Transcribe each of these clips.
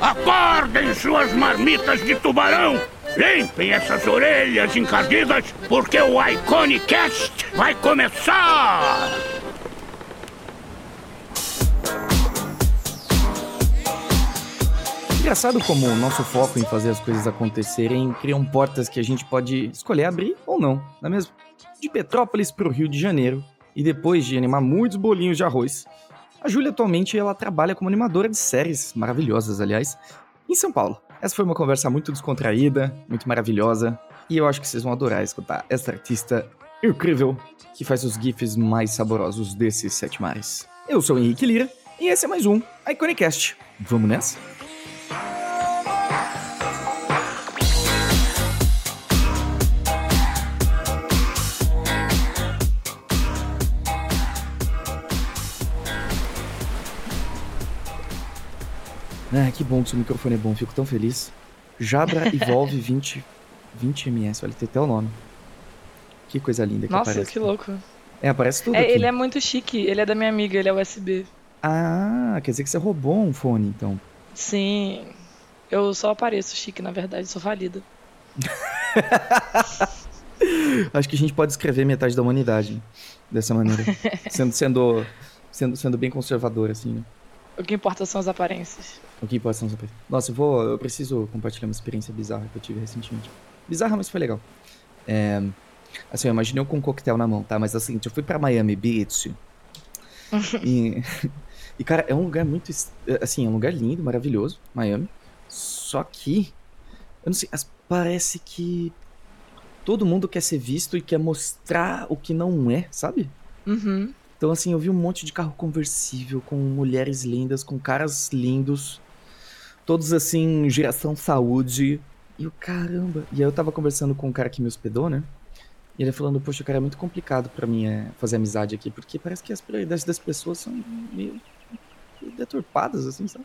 Acordem suas marmitas de tubarão! Limpem essas orelhas encardidas, porque o Iconicast vai começar! Engraçado como o nosso foco em fazer as coisas acontecerem criam portas que a gente pode escolher abrir ou não, não é mesmo? De Petrópolis para o Rio de Janeiro, e depois de animar muitos bolinhos de arroz, a Júlia atualmente ela trabalha como animadora de séries, maravilhosas aliás, em São Paulo. Essa foi uma conversa muito descontraída, muito maravilhosa, e eu acho que vocês vão adorar escutar essa artista incrível que faz os gifs mais saborosos desses sete mares. Eu sou o Henrique Lira, e esse é mais um Iconicast. Vamos nessa? Ah, que bom que seu microfone é bom, fico tão feliz. Jabra Evolve 20, 20 ms, olha, tem até o nome. Que coisa linda que Nossa, aparece. que louco. É, aparece tudo É, aqui. ele é muito chique, ele é da minha amiga, ele é USB. Ah, quer dizer que você roubou um fone, então. Sim, eu só apareço chique, na verdade, sou falida. Acho que a gente pode escrever metade da humanidade dessa maneira. sendo, sendo, sendo, sendo bem conservador, assim, né? O que importa são as aparências. O que pode ser super- Nossa, eu vou. Eu preciso compartilhar uma experiência bizarra que eu tive recentemente. Bizarra, mas foi legal. É, assim, eu imaginei eu com um coquetel na mão, tá? Mas assim, eu fui pra Miami Beach. e, e, cara, é um lugar muito. Assim, é um lugar lindo, maravilhoso, Miami. Só que. Eu não sei, parece que. Todo mundo quer ser visto e quer mostrar o que não é, sabe? Uhum. Então, assim, eu vi um monte de carro conversível, com mulheres lindas, com caras lindos, todos assim, geração saúde. E o caramba. E aí eu tava conversando com um cara que me hospedou, né? E ele falando, poxa, cara, é muito complicado pra mim é, fazer amizade aqui, porque parece que as prioridades das pessoas são meio deturpadas, assim, sabe?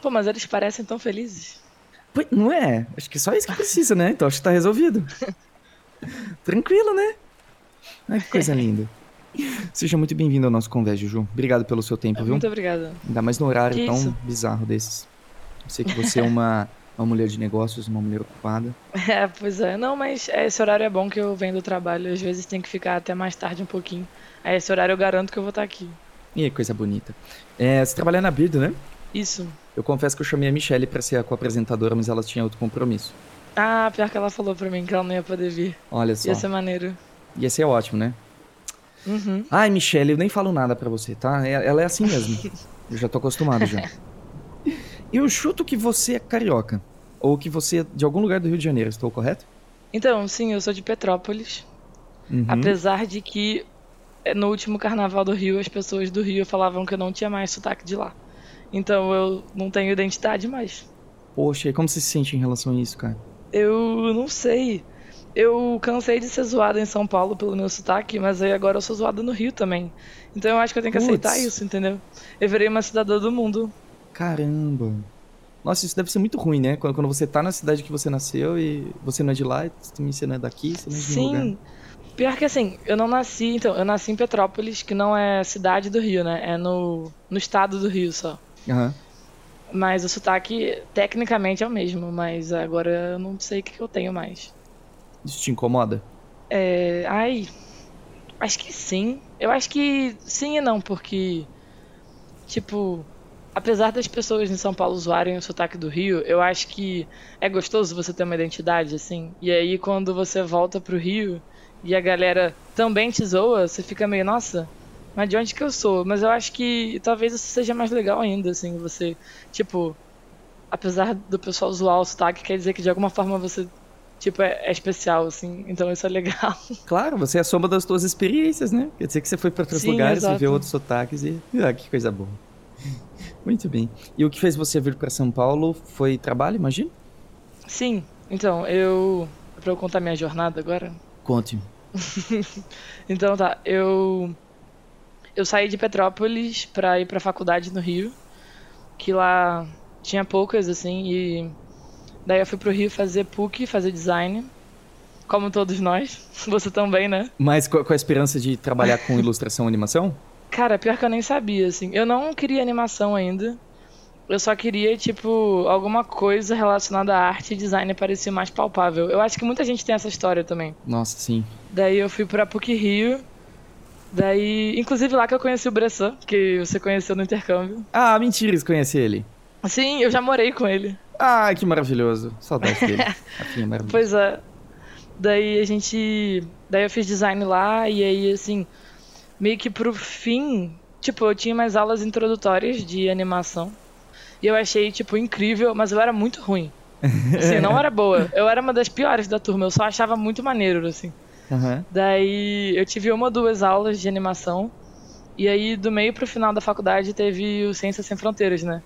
Pô, mas eles parecem tão felizes. Pois, não é? Acho que só isso que precisa, né? Então acho que tá resolvido. Tranquilo, né? Ai, que coisa linda. Seja muito bem-vindo ao nosso convés, Juju. Obrigado pelo seu tempo, viu? Muito obrigada. Ainda mais no horário Que tão isso? bizarro desses. Sei que você é uma, uma mulher de negócios, uma mulher ocupada. É, pois é. Não, mas esse horário é bom que eu venho do trabalho. Às vezes tem que ficar até mais tarde um pouquinho. Aí esse horário eu garanto que eu vou estar aqui. E coisa bonita. É, você trabalha na Birdo, né? Isso. Eu confesso que eu chamei a Michelle pra ser a co-apresentadora, mas ela tinha outro compromisso. Ah, pior que ela falou pra mim que ela não ia poder vir. Olha só. Ia ser maneiro. Ia ser ótimo, né? Uhum. Ai, Michelle, eu nem falo nada pra você, tá? É- Ela é assim mesmo. Eu já tô acostumado já. Eu chuto que você é carioca. Ou que você é de algum lugar do Rio de Janeiro, estou correto? Então, sim, eu sou de Petrópolis. Uhum. Apesar de que eh, no último carnaval do Rio, as pessoas do Rio falavam que eu não tinha mais sotaque de lá. Então eu não tenho identidade mais. Poxa, e como você se sente em relação a isso, cara? Eu não sei. Eu cansei de ser zoada em São Paulo pelo meu sotaque, mas aí agora eu sou zoada no Rio também. Então eu acho que eu tenho que Putz. aceitar isso, entendeu? Eu virei uma cidadã do mundo. Caramba. Nossa, isso deve ser muito ruim, né? Quando, quando você tá na cidade que você nasceu e você não é de lá, e também você não é daqui, você não é de lugar. Sim. Pior que assim, eu não nasci, então, eu nasci em Petrópolis, que não é cidade do Rio, né? É no, no estado do Rio só. Aham. Mas o sotaque tecnicamente é o mesmo, mas agora eu não sei o que que eu tenho mais. Isso te incomoda? É, ai, acho que sim. Eu acho que sim e não, porque, tipo, apesar das pessoas em São Paulo zoarem o sotaque do Rio, eu acho que é gostoso você ter uma identidade, assim. E aí quando você volta pro Rio e a galera também te zoa, você fica meio, nossa, mas de onde que eu sou? Mas eu acho que talvez isso seja mais legal ainda, assim, você, tipo, apesar do pessoal zoar o sotaque, quer dizer que de alguma forma você, tipo, é, é especial, assim, então isso é legal. Claro, você é a soma das suas experiências, né? Quer dizer que você foi pra outros Sim, lugares, exato. viveu outros sotaques e. Ah, que coisa boa. Muito bem. E o que fez você vir pra São Paulo foi trabalho, imagina? Sim, então, eu. Pra eu contar minha jornada agora. Conte. Então tá, eu. Eu saí de Petrópolis pra ir pra faculdade no Rio, que lá tinha poucas, assim, e. Daí eu fui pro Rio fazer PUC, fazer design. Como todos nós. Você também, né? Mas com a esperança de trabalhar com ilustração e animação? Cara, pior que eu nem sabia, assim. Eu não queria animação ainda, eu só queria, tipo, alguma coisa relacionada à arte e design parecia mais palpável. Eu acho que muita gente tem essa história também. Nossa, sim. Daí eu fui pra PUC Rio. Daí, inclusive lá que eu conheci o Bressan, que você conheceu no intercâmbio. Ah, mentira, você conhece ele. Sim, eu já morei com ele. Ah, que maravilhoso. Saudade dele. Afim, é maravilhoso. Pois é. Daí a gente. Daí eu fiz design lá e aí, assim, meio que pro fim, tipo, eu tinha mais aulas introdutórias de animação. E eu achei, tipo, incrível, mas eu era muito ruim. Assim, não era boa. Eu era uma das piores da turma, eu só achava muito maneiro, assim. Aham. Daí eu tive uma ou duas aulas de animação. E aí, do meio pro final da faculdade, teve o Ciências Sem Fronteiras, né?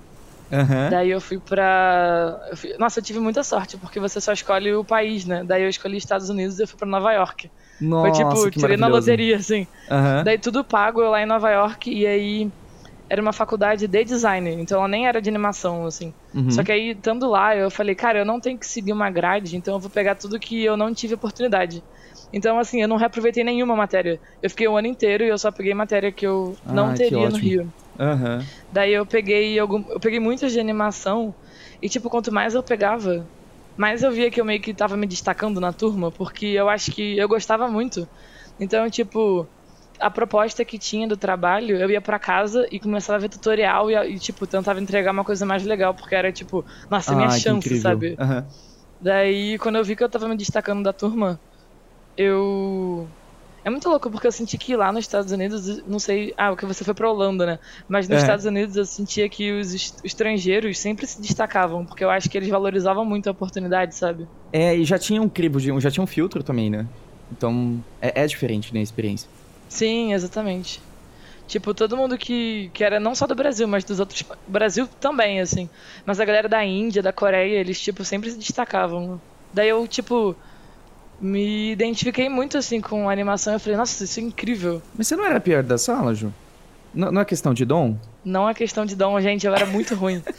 Aham. Daí eu fui pra. eu fui- Nossa, eu tive muita sorte, porque você só escolhe o país, né? Daí eu escolhi Estados Unidos e eu fui pra Nova York. Nossa, Foi tipo, tirei na loteria, assim. Aham. Daí tudo pago, eu lá em Nova York, e aí era uma faculdade de design, então ela nem era de animação, assim. Uhum. Só que aí, estando lá, eu falei, cara, eu não tenho que seguir uma grade, então eu vou pegar tudo que eu não tive oportunidade. Então, assim, eu não reaproveitei nenhuma matéria. Eu fiquei o ano inteiro e eu só peguei matéria que eu não Ah, teria no. Rio. Aham. Daí eu peguei algum, eu peguei muitas de animação e tipo, quanto mais eu pegava, mais eu via que eu meio que tava me destacando na turma, porque eu acho que eu gostava muito. Então, tipo, a proposta que tinha do trabalho, eu ia pra casa e começava a ver tutorial e, e, tipo, tentava entregar uma coisa mais legal, porque era tipo, nossa, minha Ah, que chance, sabe? Aham. Daí, quando eu vi que eu tava me destacando da turma, eu. É muito louco, porque eu senti que lá nos Estados Unidos, não sei. Ah, porque você foi pra Holanda, né? Mas nos É. Estados Unidos eu sentia que os est- estrangeiros sempre se destacavam, porque eu acho que eles valorizavam muito a oportunidade, sabe? É, e já tinha um crivo, de, já tinha um filtro também, né? Então, é, é diferente, né, a experiência. Sim, exatamente. Tipo, todo mundo que, que era não só do Brasil, mas dos outros. Brasil também, assim. Mas a galera da Índia, da Coreia, eles, tipo, sempre se destacavam. Daí eu, tipo, me identifiquei muito, assim, com a animação. Eu falei, nossa, isso é incrível. Mas você não era a pior da sala, Ju? Não, não é questão de dom? Não é questão de dom, gente, eu era muito ruim.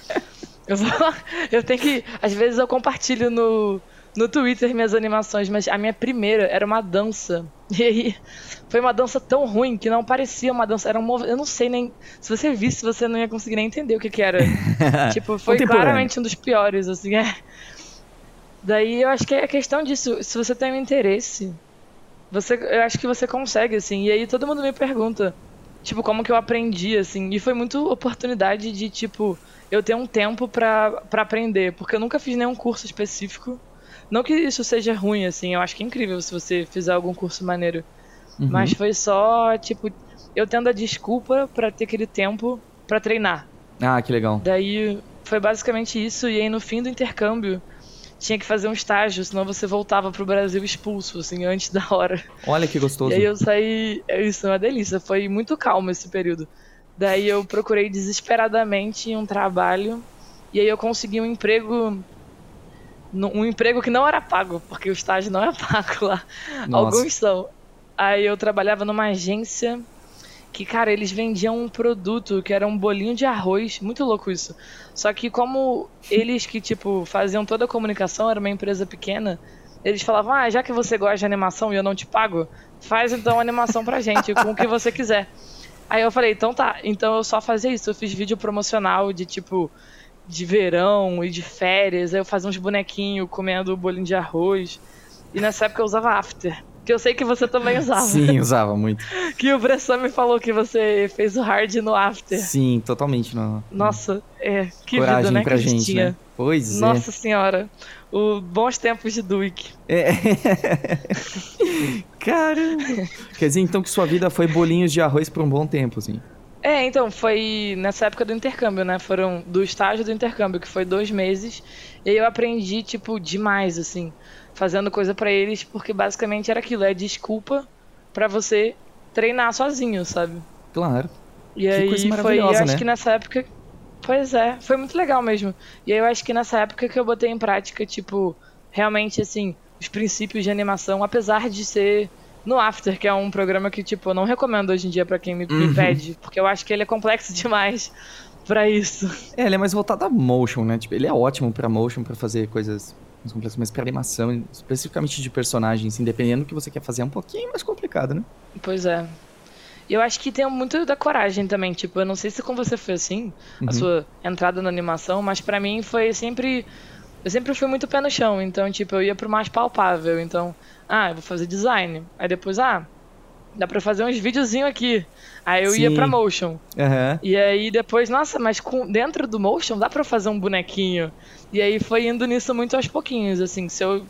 Eu, vou- eu tenho que. Às vezes eu compartilho no, no Twitter minhas animações, mas a minha primeira era uma dança. E aí foi uma dança tão ruim que não parecia uma dança. Era um mov... Eu não sei nem. Se você visse, você não ia conseguir nem entender o que, que era. tipo, foi claramente um dos piores, assim, é. Daí eu acho que é questão disso. Se você tem um interesse, você, eu acho que você consegue, assim. E aí todo mundo me pergunta, tipo, como que eu aprendi, assim. E foi muito oportunidade de, tipo, eu ter um tempo pra, pra aprender. Porque eu nunca fiz nenhum curso específico. Não que isso seja ruim, assim. Eu acho que é incrível se você fizer algum curso maneiro. Uhum. Mas foi só, tipo, eu tendo a desculpa pra ter aquele tempo pra treinar. Ah, que legal. Daí foi basicamente isso. E aí no fim do intercâmbio tinha que fazer um estágio, senão você voltava pro Brasil expulso, assim, antes da hora. Olha que gostoso. E aí eu saí. é Isso é uma delícia. Foi muito calmo esse período. Daí eu procurei desesperadamente um trabalho. E aí eu consegui um emprego. Um emprego que não era pago, porque o estágio não é pago lá. Nossa. Alguns são. Aí eu trabalhava numa agência que, cara, eles vendiam um produto que era um bolinho de arroz. Muito louco isso. Só que como eles que, tipo, faziam toda a comunicação, era uma empresa pequena, eles falavam, ah, já que você gosta de animação e eu não te pago, faz então animação pra gente, com o que você quiser. Aí eu falei, então tá, então eu só fazia isso. Eu fiz vídeo promocional de, tipo, de verão e de férias. Aí eu fazia uns bonequinhos comendo bolinho de arroz. E nessa época eu usava After. Que eu sei que você também usava. Sim, usava muito. Que o Bressan me falou que você fez o hard no After. Sim, totalmente. No... Nossa, é. Que Coragem vida, né? pra que gente, tinha. né? Pois Nossa senhora. O bons tempos de Duik. é. é. Caramba. Quer dizer, então, que sua vida foi bolinhos de arroz por um bom tempo, assim. É, então, foi nessa época do intercâmbio, né? Foram do estágio do intercâmbio, que foi dois meses. E aí eu aprendi, tipo, demais, assim. Fazendo coisa pra eles, porque basicamente era aquilo, é desculpa pra você treinar sozinho, sabe? Claro. E Que aí coisa foi, eu acho né? que nessa época. Pois é, foi muito legal mesmo. E aí eu acho que nessa época que eu botei em prática, tipo, realmente assim, os princípios de animação, apesar de ser no After, que é um programa que, tipo, eu não recomendo hoje em dia pra quem me, me Uhum. pede, porque eu acho que ele é complexo demais pra isso. É, ele é mais voltado a motion, né? Tipo, ele é ótimo pra motion, pra fazer coisas mais complexas, mas pra animação, especificamente de personagens, assim, dependendo do que você quer fazer, é um pouquinho mais complicado, né? Pois é. E eu acho que tem muito da coragem também. Tipo, eu não sei se com você foi assim, Uhum. a sua entrada na animação, mas pra mim foi sempre. Eu sempre fui muito pé no chão. Então, tipo, eu ia pro mais palpável. Então, ah, eu vou fazer design. Aí depois, ah, dá pra fazer uns videozinhos aqui. Aí eu ia Sim. pra motion. Aham. E aí depois, nossa, mas com, dentro do motion dá pra fazer um bonequinho. E aí foi indo nisso muito aos pouquinhos, assim, se eu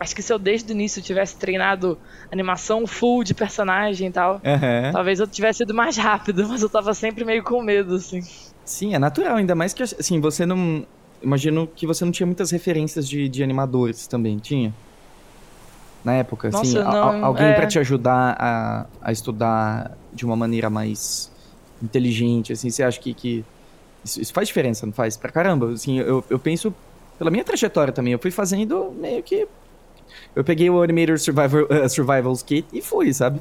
acho que se eu desde o início tivesse treinado animação full de personagem e tal, Aham. talvez eu tivesse ido mais rápido, mas eu tava sempre meio com medo, assim. Sim, é natural, ainda mais que, assim, você não... Imagino que você não tinha muitas referências de, de animadores também, tinha? Na época, assim, Nossa, a- a- não, alguém é. pra te ajudar a, a estudar de uma maneira mais inteligente, assim, você acha que, que isso, isso faz diferença, não faz? Pra caramba, assim, eu, eu penso pela minha trajetória também, eu fui fazendo meio que... Eu peguei o Animator Survivor, eh, Survivals Kit e fui, sabe?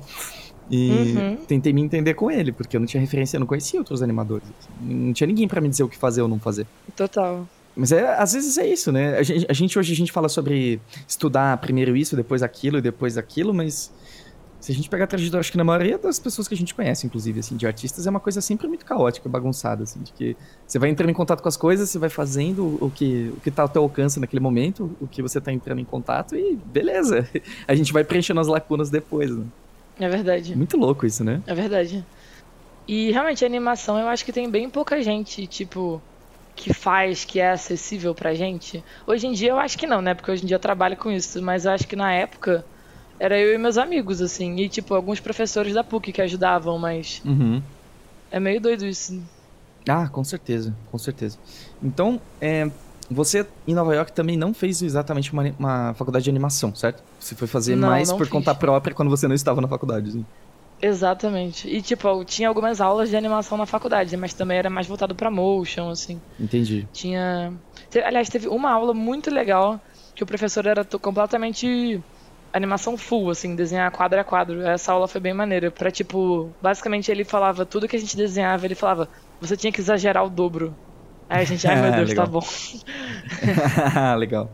E Uhum. tentei me entender com ele, porque eu não tinha referência, eu não conhecia outros animadores. assim. Não tinha ninguém pra me dizer o que fazer ou não fazer. Total. Mas é, às vezes é isso, né? A gente, a gente hoje a gente fala sobre estudar primeiro isso, depois aquilo e depois aquilo, mas se a gente pegar a trajetória, acho que na maioria das pessoas que a gente conhece, inclusive, assim, de artistas, é uma coisa sempre muito caótica, bagunçada, assim, de que você vai entrando em contato com as coisas, você vai fazendo o que, o que tá ao teu alcance naquele momento, o que você tá entrando em contato e beleza. A gente vai preenchendo as lacunas depois, né? É verdade. Muito louco isso, né? É verdade. E realmente a animação eu acho que tem bem pouca gente, tipo, que faz, que é acessível pra gente. Hoje em dia eu acho que não, né? Porque hoje em dia eu trabalho com isso, mas eu acho que na época era eu e meus amigos, assim, e tipo, alguns professores da PUC que ajudavam, mas Uhum. é meio doido isso. Ah, com certeza, com certeza. Então, é, você em Nova York também não fez exatamente uma, uma faculdade de animação, certo? Você foi fazer Não, mais não por fiz. conta própria quando você não estava na faculdade. assim. Exatamente. E tipo, eu tinha algumas aulas de animação na faculdade, mas também era mais voltado pra motion, assim. Entendi. Tinha. Aliás, teve uma aula muito legal que o professor era completamente animação full, assim, desenhar quadro a quadro. Essa aula foi bem maneira. Pra, tipo, basicamente ele falava tudo que a gente desenhava, ele falava, você tinha que exagerar o dobro. Aí a gente, ai meu Deus, Legal. tá bom. Legal.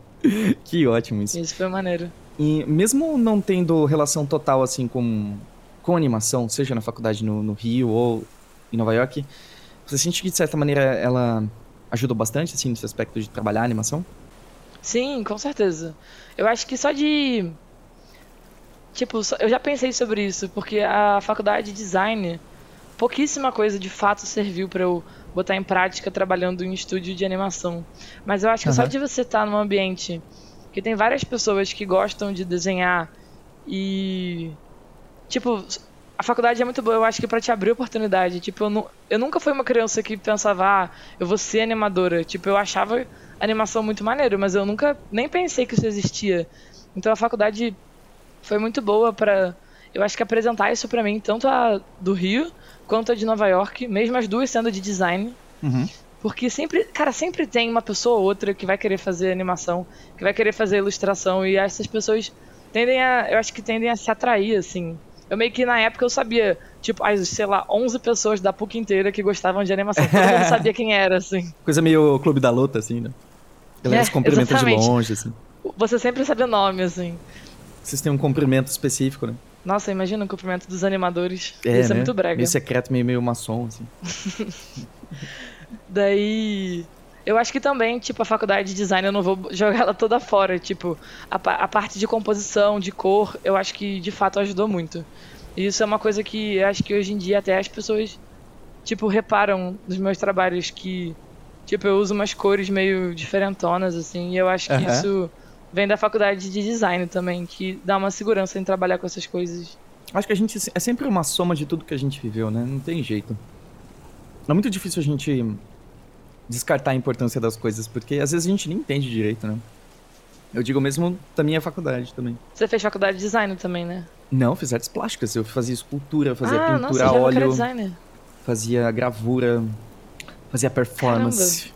Que ótimo isso. Isso foi maneiro. E mesmo não tendo relação total assim com, com animação, seja na faculdade no, no Rio ou em Nova York, você sente que de certa maneira ela ajudou bastante assim nesse aspecto de trabalhar a animação? Sim, com certeza. Eu acho que só de. Tipo, só- eu já pensei sobre isso, porque a faculdade de design, pouquíssima coisa de fato serviu pra eu botar em prática trabalhando em estúdio de animação. Mas eu acho que só Aham. de você estar num ambiente que tem várias pessoas que gostam de desenhar e. Tipo, a faculdade é muito boa, eu acho que pra te abrir oportunidade. Tipo, eu, nu- eu nunca fui uma criança que pensava, ah, eu vou ser animadora. Tipo, eu achava animação muito maneiro, mas eu nunca nem pensei que isso existia. Então a faculdade foi muito boa pra, eu acho que apresentar isso pra mim, tanto a do Rio quanto a de Nova York, mesmo as duas sendo de design. Uhum. Porque sempre, cara, sempre tem uma pessoa ou outra que vai querer fazer animação, que vai querer fazer ilustração, e essas pessoas tendem a, eu acho que tendem a se atrair, assim. Eu meio que na época eu sabia, tipo, as, sei lá, 11 pessoas da PUC inteira que gostavam de animação. Todo mundo sabia quem era, assim. Coisa meio clube da luta, assim, né? Galera É, se cumprimenta de longe, assim. Você sempre sabe o nome, assim. Vocês têm um cumprimento específico, né? Nossa, imagina o cumprimento dos animadores. Isso é né? muito brega. Meio secreto, meio, meio maçom, assim. Daí. Eu acho que também, tipo, a faculdade de design eu não vou jogar ela toda fora. Tipo, a, a parte de composição, de cor, eu acho que de fato ajudou muito. E isso é uma coisa que eu acho que hoje em dia até as pessoas, tipo, reparam nos meus trabalhos que, tipo, eu uso umas cores meio diferentonas, assim, e eu acho que Aham. isso vem da faculdade de design também, que dá uma segurança em trabalhar com essas coisas. Acho que a gente é sempre uma soma de tudo que a gente viveu, né? Não tem jeito. É muito difícil a gente descartar a importância das coisas, porque às vezes a gente nem entende direito, né? Eu digo mesmo da minha faculdade também. Você fez faculdade de design também, né? Não, fiz artes plásticas, eu fazia escultura, fazia ah, pintura a óleo, fazia gravura, fazia performance.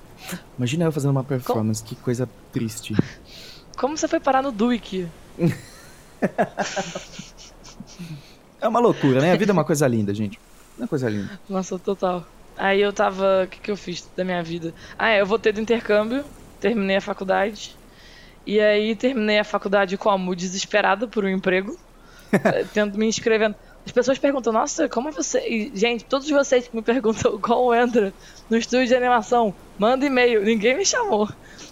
Imagina eu fazendo uma performance, que coisa triste. Como você foi parar no Duik? É uma loucura, né? A vida é uma coisa linda, gente. É uma coisa linda. Nossa, total. Aí eu tava. O que, que eu fiz da minha vida? Ah, é, eu voltei do intercâmbio, terminei a faculdade. E aí terminei a faculdade como? Desesperada por um emprego. eh, tendo me inscrevendo. As pessoas perguntam, nossa, como você. E, gente, todos vocês que me perguntam como entra no estúdio de animação, manda e-mail. Ninguém me chamou.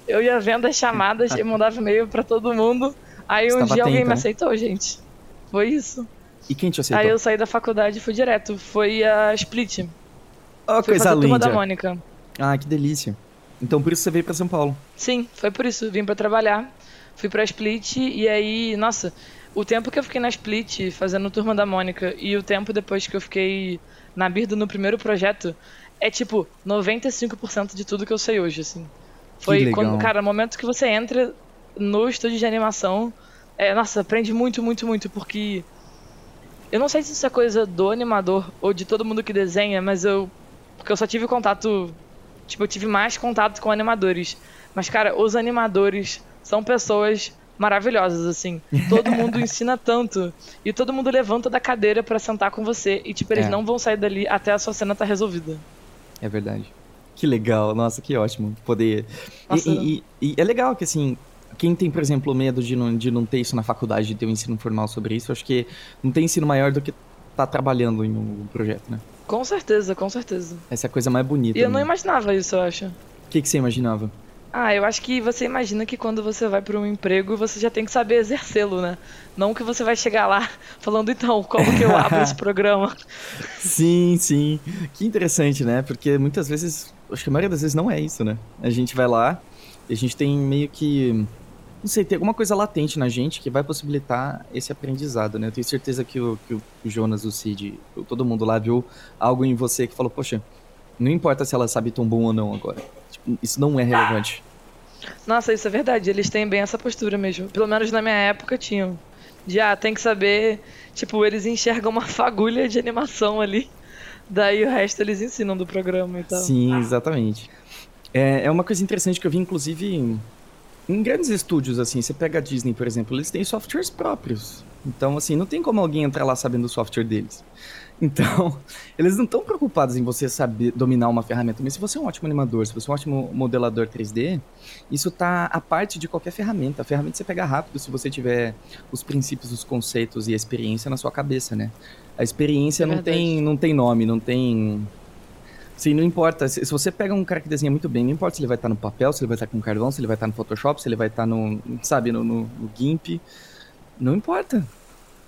Eu ia vendo as chamadas e mandava e-mail para todo mundo. Aí Você um dia alguém atenta, me né? aceitou, gente. Foi isso. E quem te aceitou? Aí eu saí da faculdade e fui direto. Foi a Split. Oh, Fui coisa linda. da Mônica. Ah, que delícia. Então por isso você veio pra São Paulo. Sim, foi por isso. Vim pra trabalhar. Fui pra Split e aí, nossa, o tempo que eu fiquei na Split fazendo turma da Mônica e o tempo depois que eu fiquei na Birdo no primeiro projeto é tipo 95% de tudo que eu sei hoje, assim. Foi quando, cara, o momento que você entra no estúdio de animação, é, nossa, aprende muito, muito, muito, porque eu não sei se isso é coisa do animador ou de todo mundo que desenha, mas eu porque eu só tive contato Tipo, eu tive mais contato com animadores. Mas, cara, os animadores são pessoas maravilhosas, assim. Todo mundo ensina tanto. E todo mundo levanta da cadeira pra sentar com você. E, tipo, eles É. não vão sair dali até a sua cena tá resolvida. É verdade. Que legal, nossa, que ótimo poder. Nossa. E, e- e é legal que, assim, quem tem, por exemplo, medo de não, de não ter isso na faculdade, de ter um ensino formal sobre isso, acho que não tem ensino maior do que tá trabalhando em um projeto, né? Com certeza, com certeza. Essa é a coisa mais bonita. E eu não né? imaginava isso, eu acho. O que, que você imaginava? Ah, eu acho que você imagina que quando você vai para um emprego, você já tem que saber exercê-lo, né? Não que você vai chegar lá falando, então, como que eu abro esse programa? Sim, sim. Que interessante, né? Porque muitas vezes, acho que a maioria das vezes não é isso, né? A gente vai lá e a gente tem meio que. Não sei, tem alguma coisa latente na gente que vai possibilitar esse aprendizado, né? Eu tenho certeza que o, que o Jonas, o Cid, todo mundo lá viu algo em você que falou, poxa, não importa se ela sabe tombum ou não agora. Tipo, isso não é relevante. Nossa, isso é verdade. Eles têm bem essa postura mesmo. Pelo menos na minha época tinham. De, ah, tem que saber. Tipo, eles enxergam uma fagulha de animação ali. Daí o resto eles ensinam do programa e tal. Sim, exatamente. É, é uma coisa interessante que eu vi, inclusive, em, grandes estúdios, assim. Você pega a Disney, por exemplo, eles têm softwares próprios. Então, assim, não tem como alguém entrar lá sabendo o software deles. Então, eles não estão preocupados em você saber dominar uma ferramenta. Mas se você é um ótimo animador, se você é um ótimo modelador 3D, isso tá à parte de qualquer ferramenta. A ferramenta você pega rápido se você tiver os princípios, os conceitos e a experiência na sua cabeça, né? A experiência É não, tem, não tem nome, não tem Sim, não importa. Se, se você pega um cara que desenha muito bem, não importa se ele vai estar no papel, se ele vai estar com carvão, se ele vai estar no Photoshop, se ele vai estar no, sabe, no, no, no GIMP. Não importa.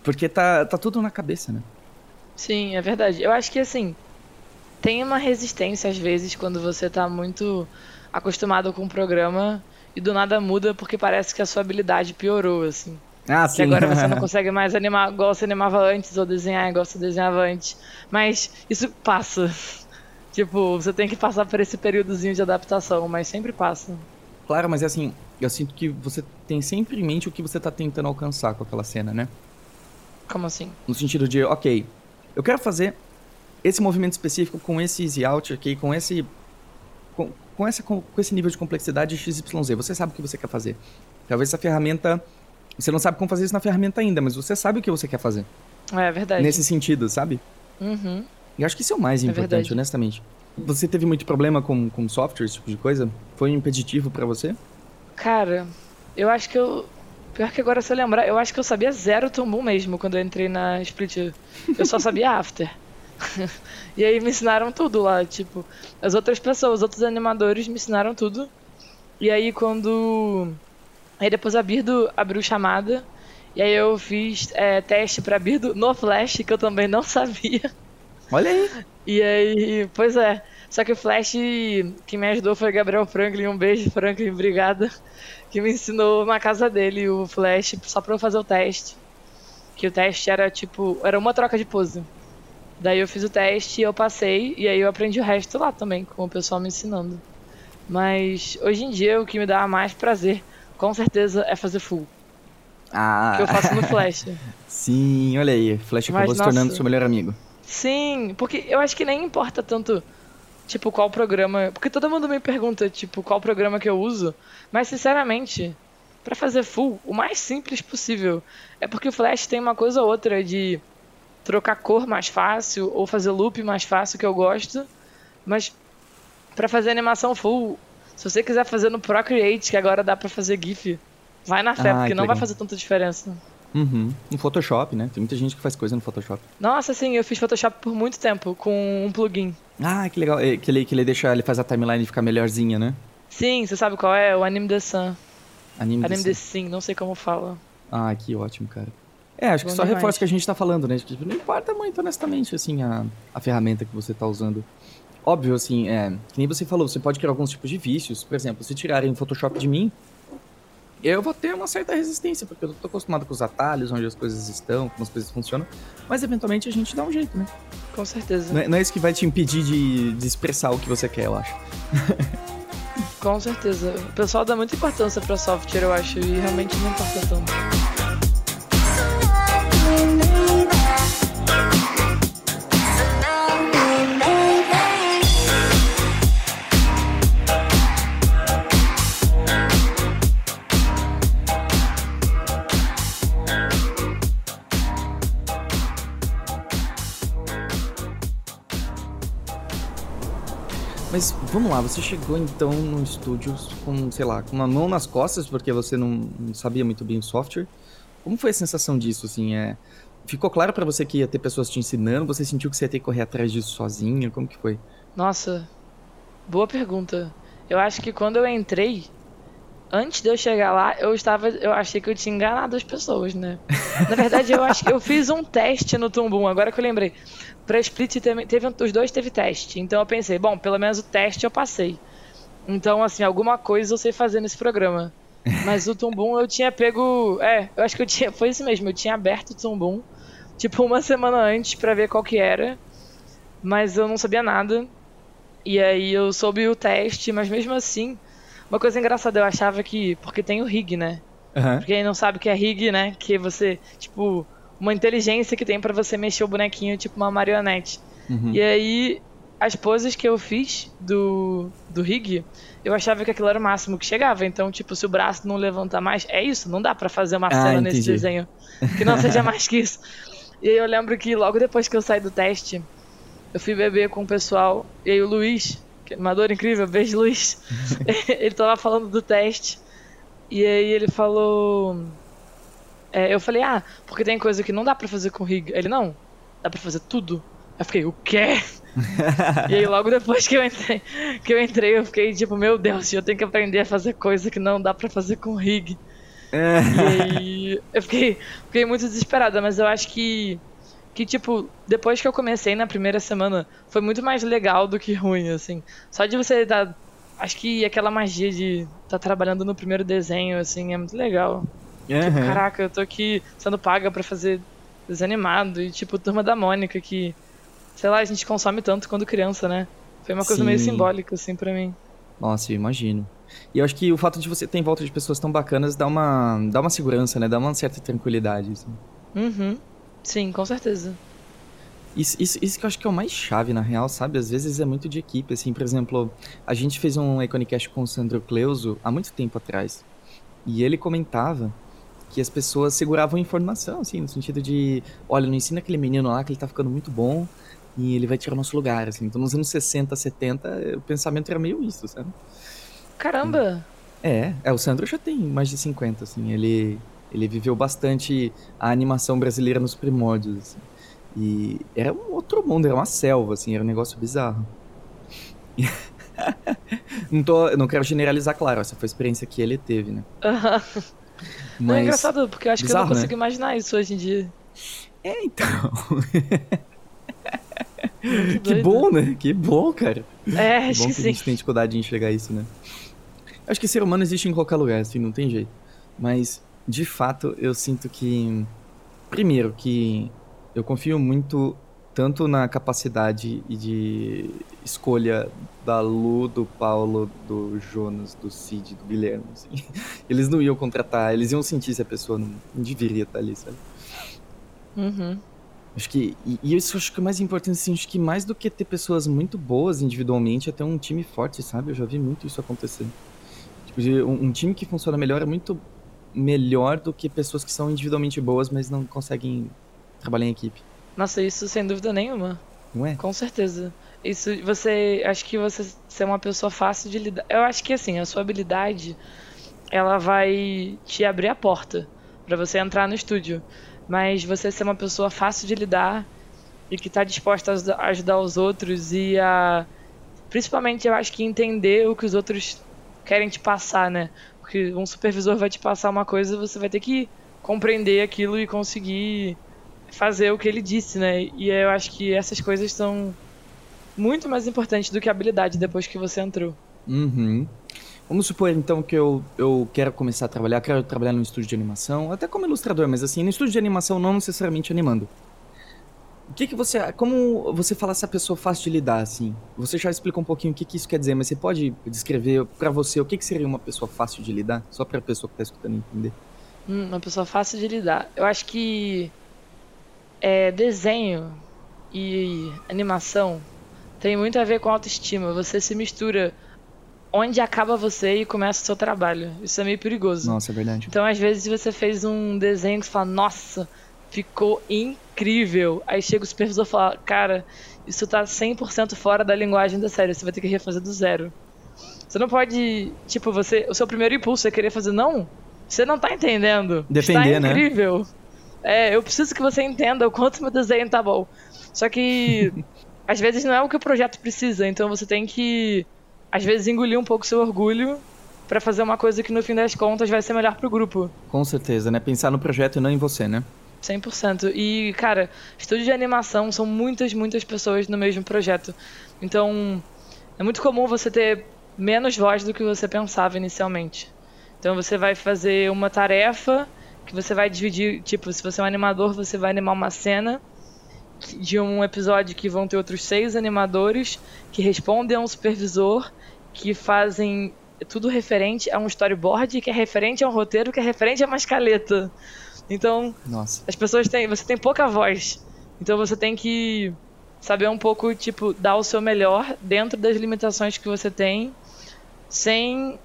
Porque tá, tá tudo na cabeça, né? Sim, é verdade. Eu acho que assim, tem uma resistência às vezes quando você tá muito acostumado com o programa e do nada muda porque parece que a sua habilidade piorou, assim. Ah, Que agora você não consegue mais animar igual você animava antes ou desenhar igual você desenhava antes. Mas isso passa. Tipo, você tem que passar por esse períodozinho de adaptação, mas sempre passa. Claro, mas é assim, eu sinto que você tem sempre em mente o que você tá tentando alcançar com aquela cena, né? Como assim? No sentido de, ok, eu quero fazer esse movimento específico com esse easy out aqui, com esse. Com, com, essa, com, com esse nível de complexidade XYZ. Você sabe o que você quer fazer. Talvez essa ferramenta. Você não sabe como fazer isso na ferramenta ainda, mas você sabe o que você quer fazer. É verdade. Nesse sentido, sabe? Uhum. E eu acho que isso é o mais É importante, verdade. honestamente. Você teve muito problema com, com software, esse tipo de coisa? Foi impeditivo pra você? Cara, eu acho que eu. Pior que agora se eu lembrar, eu acho que eu sabia zero Tombum mesmo quando eu entrei na Split. Eu só sabia After. e aí me ensinaram tudo lá, tipo, as outras pessoas, os outros animadores me ensinaram tudo. E aí quando. Aí depois a Birdo abriu chamada. E aí eu fiz é, teste pra Birdo no Flash, que eu também não sabia. Olha aí! E aí, pois é. Só que o Flash, quem me ajudou foi Gabriel Franklin. Um beijo, Franklin, obrigada. Que me ensinou na casa dele o Flash só pra eu fazer o teste. Que o teste era tipo, era uma troca de pose. Daí eu fiz o teste e eu passei. E aí eu aprendi o resto lá também, com o pessoal me ensinando. Mas hoje em dia o que me dá mais prazer, com certeza, é fazer full. Ah, Que eu faço no Flash. sim, olha aí. Flash Mas, acabou se tornando nossa. seu melhor amigo. Sim, porque eu acho que nem importa tanto, tipo, qual programa. Porque todo mundo me pergunta, tipo, qual programa que eu uso. Mas, sinceramente, pra fazer full, o mais simples possível. É porque o Flash tem uma coisa ou outra de trocar cor mais fácil ou fazer loop mais fácil que eu gosto. Mas pra fazer animação full, se você quiser fazer no Procreate, que agora dá pra fazer GIF, vai na fé, Ah, porque que não vai legal. fazer tanta diferença. Uhum. No Photoshop, né? Tem muita gente que faz coisa no Photoshop. Nossa, sim, eu fiz Photoshop por muito tempo com um plugin. Ah, que legal. É, Que ele, que ele deixa, ele faz a timeline ficar melhorzinha, né? Sim, você sabe qual é? O Anime The Sun. Anime, Anime The Sim, não sei como fala. Ah, que ótimo, cara. É, acho que Bom só demais. reforça o que a gente tá falando, né? Tipo, não importa muito, honestamente, assim, a, a ferramenta que você tá usando. Óbvio, assim, é, que nem você falou, você pode criar alguns tipos de vícios. Por exemplo, se tirarem o Photoshop de mim, eu vou ter uma certa resistência, porque eu tô acostumado com os atalhos, onde as coisas estão, como as coisas funcionam. Mas eventualmente a gente dá um jeito, né? Com certeza. Não é, não é isso que vai te impedir de, de expressar o que você quer, eu acho. Com certeza. O pessoal dá muita importância pra software, eu acho, e realmente não importa tanto. Mas vamos lá, você chegou então no estúdio com, sei lá, com uma mão nas costas, porque você não, sabia muito bem o software. Como foi a sensação disso, assim? É, ficou claro pra você que ia ter pessoas te ensinando? Você sentiu que você ia ter que correr atrás disso sozinha? Como que foi? Nossa, boa pergunta. Eu acho que quando eu entrei, antes de eu chegar lá, eu estava, eu achei que eu tinha enganado as pessoas, né? Na verdade, eu acho que eu fiz um teste no Tumbum, agora que eu lembrei. Pra Split teve, teve os dois teve teste. Então eu pensei, bom, pelo menos o teste eu passei. Então, assim, alguma coisa eu sei fazer nesse programa. Mas o Tumbum eu tinha pego, é, eu acho que eu tinha, foi isso mesmo, eu tinha aberto o Tumbum tipo uma semana antes pra ver qual que era. Mas eu não sabia nada. E aí eu soube o teste, mas mesmo assim, uma coisa engraçada, eu achava que. Porque tem o rig, né? Aham. Pra quem não sabe o que é rig, né? Que você, tipo, uma inteligência que tem pra você mexer o bonequinho, tipo uma marionete. Uhum. E aí, as poses que eu fiz do, do rig, eu achava que aquilo era o máximo que chegava. Então, tipo, se o braço não levantar mais, é isso, não dá pra fazer uma Ah, cena nesse entendi. desenho que não seja mais que isso. E aí eu lembro que logo depois que eu saí do teste, eu fui beber com o pessoal, e aí o Luiz, que animador incrível, beijo Luiz, ele tava falando do teste, e aí ele falou. é, eu falei, ah, porque tem coisa que não dá pra fazer com rig. Ele, não, dá pra fazer tudo. Eu fiquei, o quê? e aí logo depois que eu entrei, que eu entrei, eu fiquei tipo, meu Deus, eu tenho que aprender a fazer coisa que não dá pra fazer com rig. É. E aí eu fiquei, fiquei muito desesperada, mas eu acho que, que, tipo, depois que eu comecei na primeira semana, foi muito mais legal do que ruim, assim. Só de você estar. Acho que aquela magia de estar trabalhando no primeiro desenho, assim, é muito legal. Tipo, Aham. caraca, eu tô aqui sendo paga pra fazer desenho animado. E, tipo, Turma da Mônica, que, sei lá, a gente consome tanto quando criança, né? Foi uma coisa meio Sim. simbólica, assim, pra mim. Nossa, eu imagino. E eu acho que o fato de você ter em volta de pessoas tão bacanas dá uma, dá uma segurança, né? Dá uma certa tranquilidade. assim. Uhum. Sim, com certeza. Isso, isso, isso que eu acho que é o mais chave, na real, sabe? Às vezes é muito de equipe, assim. Por exemplo, a gente fez um Iconicast com o Sandro Cleuso há muito tempo atrás. E ele comentava que as pessoas seguravam informação, assim, no sentido de... Olha, não ensina aquele menino lá que ele tá ficando muito bom e ele vai tirar o nosso lugar, assim. Então, nos anos 60, 70, o pensamento era meio isso, sabe? Caramba! É, é, o Sandro já tem mais de 50, assim, ele, ele viveu bastante a animação brasileira nos primórdios, assim. E era um outro mundo, era uma selva, assim, era um negócio bizarro. não, tô, não quero generalizar, claro, essa foi a experiência que ele teve, né? Aham. Não, é Mas, engraçado, porque eu acho que eu bizarro, não né? consigo imaginar isso hoje em dia. é, então, que doido. bom, né? Que bom, cara. É, Que acho bom que que a sim. gente tem dificuldade de enxergar isso, né? Acho que ser humano existe em qualquer lugar, assim, não tem jeito. Mas, de fato, eu sinto que. Primeiro, que eu confio muito tanto na capacidade e de escolha da Lu, do Paulo, do Jonas, do Cid, do Guilherme. assim. Eles não iam contratar, eles iam sentir se a pessoa não, não deveria estar ali, sabe? Uhum. Acho que. E, e isso acho que é mais importante, assim, acho que mais do que ter pessoas muito boas individualmente, é ter um time forte, sabe? Eu já vi muito isso acontecer. Tipo, de um, um time que funciona melhor é muito melhor do que pessoas que são individualmente boas, mas não conseguem trabalhar em equipe. Nossa, isso sem dúvida nenhuma. Não é? Com certeza. Isso, você. Acho que você ser uma pessoa fácil de lidar. Eu acho que assim, a sua habilidade ela vai te abrir a porta. para você entrar no estúdio. Mas você ser uma pessoa fácil de lidar e que está disposta a ajudar os outros e a. Principalmente, eu acho que entender o que os outros querem te passar, né? Porque um supervisor vai te passar uma coisa, você vai ter que compreender aquilo e conseguir fazer o que ele disse, né? E eu acho que essas coisas são muito mais importantes do que a habilidade depois que você entrou. Uhum. Vamos supor então que eu, eu quero começar a trabalhar, quero trabalhar no estúdio de animação, até como ilustrador, mas assim, no estúdio de animação não necessariamente animando. O que que você, como você fala essa pessoa fácil de lidar assim? Você já explicou um pouquinho o que que isso quer dizer, mas você pode descrever para você o que que seria uma pessoa fácil de lidar, só para a pessoa que tá escutando entender? Hum, uma pessoa fácil de lidar. Eu acho que é, desenho e animação tem muito a ver com autoestima. Você se mistura onde acaba você e começa o seu trabalho. Isso é meio perigoso. Nossa, é verdade. Então, às vezes, você fez um desenho que você fala, nossa, ficou incrível. Aí chega o supervisor e fala, cara, isso tá 100% fora da linguagem da série, você vai ter que refazer do zero. Você não pode, tipo, você, o seu primeiro impulso é querer fazer, não, você não tá entendendo. Defender, está né? incrível. É, eu preciso que você entenda o quanto meu desenho tá bom. Só que às vezes não é o que o projeto precisa, então você tem que às vezes engolir um pouco seu orgulho para fazer uma coisa que no fim das contas vai ser melhor pro grupo. Com certeza, né? Pensar no projeto e não em você, né? 100%. E, cara, estúdio de animação são muitas, muitas pessoas no mesmo projeto. Então, é muito comum você ter menos voz do que você pensava inicialmente. Então, você vai fazer uma tarefa que você vai dividir, tipo, se você é um animador, você vai animar uma cena de um episódio que vão ter outros seis animadores que respondem a um supervisor que fazem tudo referente a um storyboard, que é referente a um roteiro, que é referente a uma escaleta. Então, Nossa. as pessoas têm, você tem pouca voz. Então você tem que saber um pouco, tipo, dar o seu melhor dentro das limitações que você tem, sem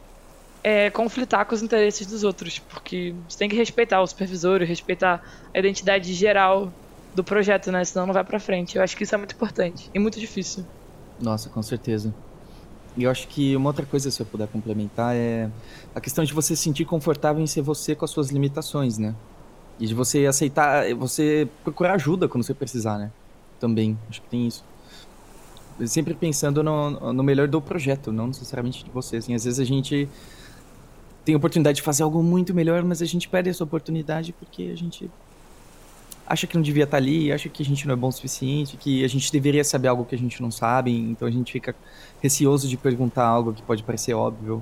é, conflitar com os interesses dos outros, porque você tem que respeitar o supervisor, respeitar a identidade geral do projeto, né? Senão não vai pra frente. Eu acho que isso é muito importante e muito difícil. Nossa, com certeza. E eu acho que uma outra coisa, se eu puder complementar, é a questão de você se sentir confortável em ser você com as suas limitações, né? E de você aceitar, você procurar ajuda quando você precisar, né? Também, acho que tem isso. Sempre pensando no, no melhor do projeto, não necessariamente de você. Assim, às vezes a gente tem oportunidade de fazer algo muito melhor, mas a gente perde essa oportunidade porque a gente acha que não devia estar ali, acha que a gente não é bom o suficiente, que a gente deveria saber algo que a gente não sabe, então a gente fica receoso de perguntar algo que pode parecer óbvio.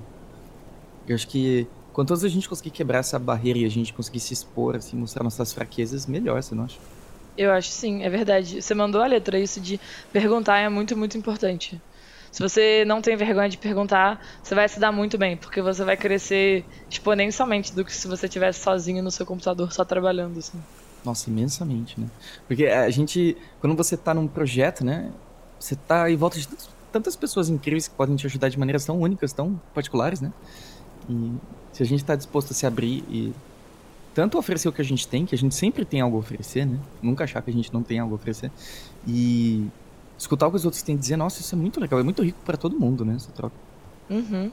Eu acho que quanto antes a gente conseguir quebrar essa barreira e a gente conseguir se expor, assim, mostrar nossas fraquezas, melhor, você não acha? Eu acho sim, é verdade. Você mandou a letra, isso de perguntar é muito, muito importante. Se você não tem vergonha de perguntar, você vai se dar muito bem, porque você vai crescer exponencialmente do que se você estivesse sozinho no seu computador só trabalhando, assim. Nossa, imensamente, né? Porque a gente, quando você tá num projeto, né? Você tá em volta de tantas pessoas incríveis que podem te ajudar de maneiras tão únicas, tão particulares, né? E se a gente tá disposto a se abrir e tanto oferecer o que a gente tem, que a gente sempre tem algo a oferecer, né? Nunca achar que a gente não tem algo a oferecer. E escutar o que os outros têm a dizer, nossa, isso é muito legal, é muito rico para todo mundo, né? Essa troca. Uhum.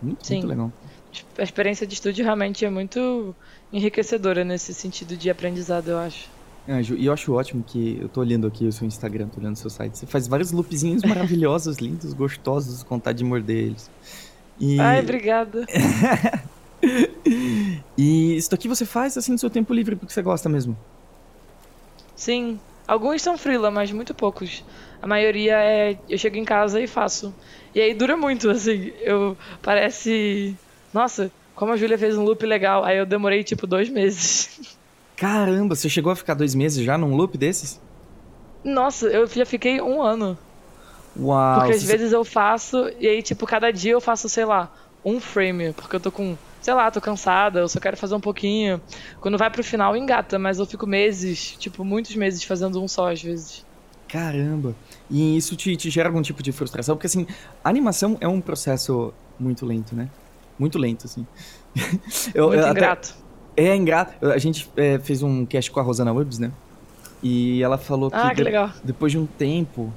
Muito, Sim. muito legal. A experiência de estúdio realmente é muito enriquecedora nesse sentido de aprendizado, eu acho. Ah, Ju, e eu acho ótimo que eu tô olhando aqui o seu Instagram, tô olhando o seu site. Você faz vários loopzinhos maravilhosos, lindos, gostosos, com vontade de morder eles. E, Ai, obrigada. e isso daqui você faz assim no seu tempo livre porque você gosta mesmo. Sim, alguns são freela, mas muito poucos. A maioria é eu chego em casa e faço. E aí dura muito, assim. Eu parece. Nossa, como a Júlia fez um loop legal. Aí eu demorei tipo dois meses. Caramba, você chegou a ficar dois meses já num loop desses? Nossa, eu já fiquei um ano. Uau! Porque às vezes eu faço, e aí, tipo, cada dia eu faço, sei lá, um frame. Porque eu tô com. Sei lá, tô cansada, eu só quero fazer um pouquinho. Quando vai pro final, engata, mas eu fico meses, tipo, muitos meses fazendo um só às vezes. Caramba! E isso te, te gera algum tipo de frustração? Porque assim, a animação é um processo muito lento, né? Muito lento, assim. Eu- Muito eu até- ingrato. É ingrato. A gente é, fez um cast com a Rosana Urbs, né? E ela falou que, Ah, que de- legal. depois de um tempo,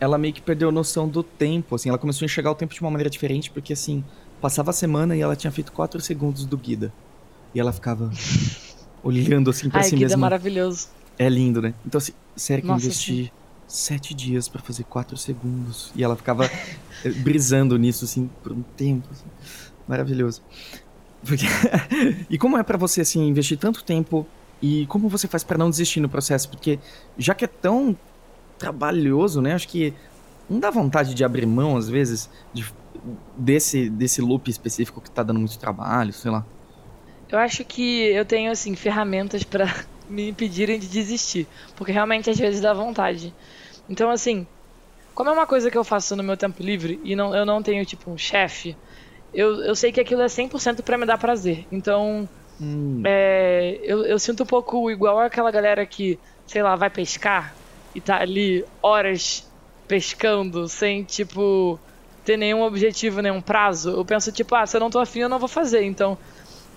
ela meio que perdeu noção do tempo, assim. Ela começou a enxergar o tempo de uma maneira diferente, porque assim, passava a semana e ela tinha feito 4 segundos do Guida. E ela ficava olhando assim pra Ai, si Guido é mesma. maravilhoso. É lindo, né? Então, assim, sério que eu Nossa, investi sete dias pra fazer quatro segundos. E ela ficava eh, brisando nisso, assim, por um tempo. assim. Maravilhoso. Porque- e como é pra você, assim, investir tanto tempo e como você faz pra não desistir no processo? Porque já que é tão trabalhoso, né? Acho que não dá vontade de abrir mão, às vezes, de- desse, desse loop específico que tá dando muito trabalho, sei lá. Eu acho que eu tenho, assim, ferramentas pra me impedirem de desistir. Porque realmente às vezes dá vontade. Então, assim, como é uma coisa que eu faço no meu tempo livre e não, eu não tenho, tipo, um chefe, eu, eu sei que aquilo é 100% pra me dar prazer. Então, Hum, é, eu, eu sinto um pouco igual aquela galera que, sei lá, vai pescar e tá ali horas pescando sem, tipo, ter nenhum objetivo, nenhum prazo. Eu penso, tipo, ah, se eu não tô afim, eu não vou fazer. Então,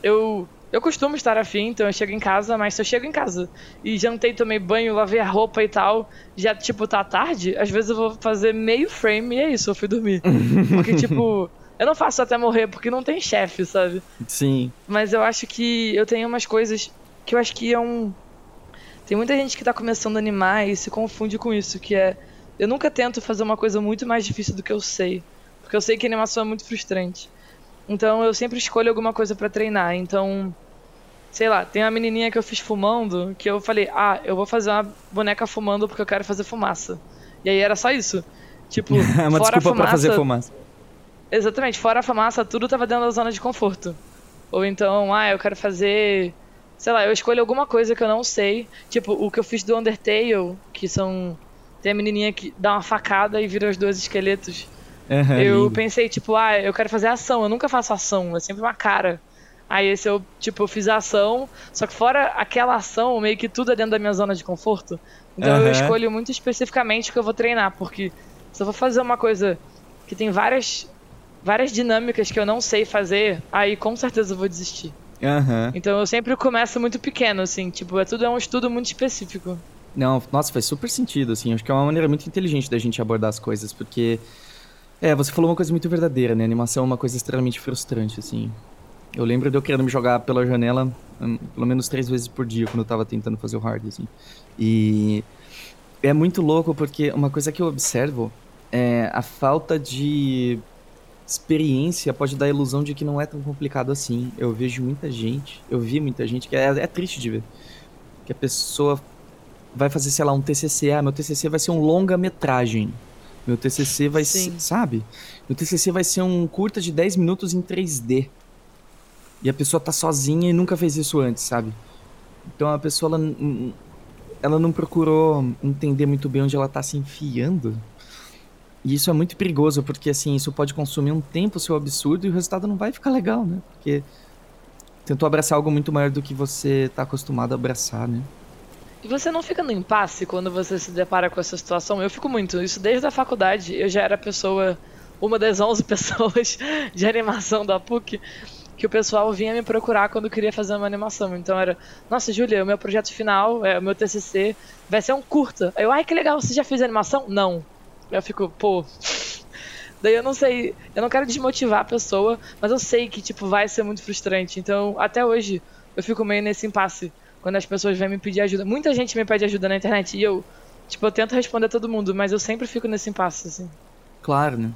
eu. Eu costumo estar afim, então eu chego em casa, mas se eu chego em casa e jantei, tomei banho, lavei a roupa e tal, já, tipo, tá tarde, às vezes eu vou fazer meio frame e é isso, eu fui dormir. Porque, tipo, eu não faço até morrer, porque não tem chefe, sabe? sim. Mas eu acho que eu tenho umas coisas que eu acho que é um. Tem muita gente que tá começando a animar e se confunde com isso, que é. Eu nunca tento fazer uma coisa muito mais difícil do que eu sei. Porque eu sei que a animação é muito frustrante. Então eu sempre escolho alguma coisa pra treinar. Então. Sei lá, tem uma menininha que eu fiz fumando que eu falei, ah, eu vou fazer uma boneca fumando porque eu quero fazer fumaça. E aí era só isso. Tipo, É uma fora a desculpa pra fazer fumaça, fumaça. Exatamente, fora a fumaça, tudo tava dentro da zona de conforto. Ou então, ah, eu quero fazer. Sei lá, eu escolho alguma coisa que eu não sei. Tipo, o que eu fiz do Undertale, que são. Tem a menininha que dá uma facada e vira os dois esqueletos. Aham, eu lindo. pensei, tipo, ah, eu quero fazer ação. Eu nunca faço ação, é sempre uma cara. Aí esse eu, tipo, eu fiz a ação, só que fora aquela ação, meio que tudo é dentro da minha zona de conforto. Então eu Aham. escolho muito especificamente o que eu vou treinar, porque se eu vou fazer uma coisa que tem várias várias dinâmicas que eu não sei fazer, aí com certeza eu vou desistir. Aham. Então eu sempre começo muito pequeno, assim, tipo, é tudo é um estudo muito específico. Não, nossa, faz super sentido, assim. Acho que é uma maneira muito inteligente da gente abordar as coisas, porque. É, você falou uma coisa muito verdadeira, né? A animação é uma coisa extremamente frustrante, assim. Eu lembro de eu querendo me jogar pela janela hum, pelo menos três vezes por dia quando eu tava tentando fazer o hard, assim. E. É muito louco porque uma coisa que eu observo é a falta de experiência pode dar a ilusão de que não é tão complicado assim. Eu vejo muita gente, eu vi muita gente, que é, é triste de ver. Que a pessoa vai fazer, sei lá, um TCC. Ah, meu TCC vai ser um longa-metragem. Meu TCC vai Sim. ser, sabe? Meu TCC vai ser um curta de 10 minutos em 3D. E a pessoa tá sozinha e nunca fez isso antes, sabe? Então a pessoa, ela, ela não procurou entender muito bem onde ela tá se enfiando. E isso é muito perigoso, porque assim, isso pode consumir um tempo seu absurdo e o resultado não vai ficar legal, né? Porque tentou abraçar algo muito maior do que você tá acostumado a abraçar, né? E você não fica no impasse quando você se depara com essa situação? Eu fico muito. Isso desde a faculdade. Eu já era pessoa, uma das 11 pessoas de animação da PUC, que o pessoal vinha me procurar quando queria fazer uma animação. Então era, nossa, Júlia, o meu projeto final, é, o meu TCC, vai ser um curta. Aí eu, ai, que legal, você já fez animação? Não. Eu fico, pô. Daí eu não sei, eu não quero desmotivar a pessoa, mas eu sei que, tipo, vai ser muito frustrante. Então, até hoje, eu fico meio nesse impasse quando as pessoas vêm me pedir ajuda. Muita gente me pede ajuda na internet e eu, tipo, eu tento responder a todo mundo, mas eu sempre fico nesse impasse, assim. Claro, né?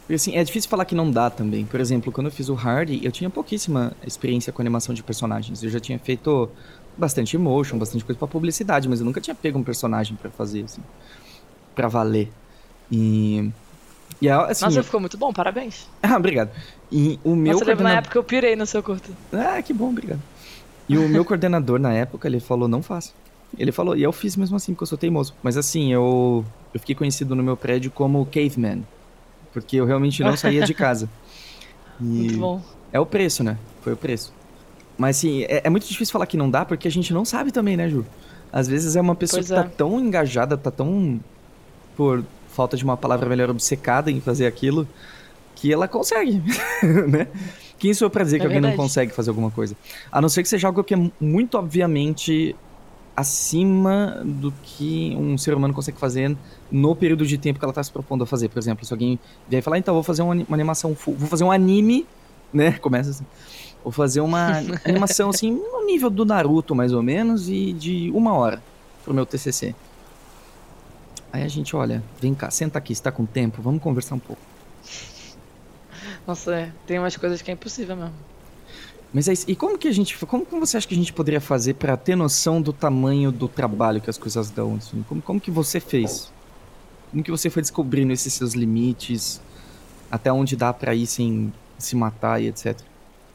Porque assim, é difícil falar que não dá também. Por exemplo, quando eu fiz o Hardy, eu tinha pouquíssima experiência com animação de personagens. Eu já tinha feito bastante motion, bastante coisa pra publicidade, mas eu nunca tinha pego um personagem pra fazer, assim. Pra valer. E. E é, assim. Nossa, ficou muito bom, parabéns. Ah, obrigado. E o meu Nossa, eu lembro na coordenador. época eu pirei no seu curto. Ah, que bom, obrigado. E o meu coordenador na época, ele falou, não faça. Ele falou, e eu fiz mesmo assim, porque eu sou teimoso. Mas assim, eu, eu fiquei conhecido no meu prédio como Caveman. Porque eu realmente não saía de casa. E Muito bom. é o preço, né? Foi o preço. Mas assim, é, é muito difícil falar que não dá, porque a gente não sabe também, né, Ju? Às vezes é uma pessoa Pois que tá é. tão engajada, tá tão, por falta de uma palavra melhor, obcecada em fazer aquilo, que ela consegue, né? Quem sou eu pra dizer que É alguém não verdade. consegue fazer alguma coisa? A não ser que seja algo que é muito obviamente acima do que um ser humano consegue fazer no período de tempo que ela tá se propondo a fazer. Por exemplo, se alguém vier e falar, então, vou fazer uma ani- uma animação vou fazer um anime, né? Começa assim. Vou fazer uma animação assim, no nível do Naruto, mais ou menos, e de uma hora pro meu TCC. Aí a gente, olha, vem cá, senta aqui, está com tempo, vamos conversar um pouco. Nossa, é, tem umas coisas que é impossível mesmo. Mas é isso. E como que a gente, como, como você acha que a gente poderia fazer para ter noção do tamanho do trabalho que as coisas dão? Assim? Como, como que você fez? Como que você foi descobrindo esses seus limites? Até onde dá para ir sem se matar e etc?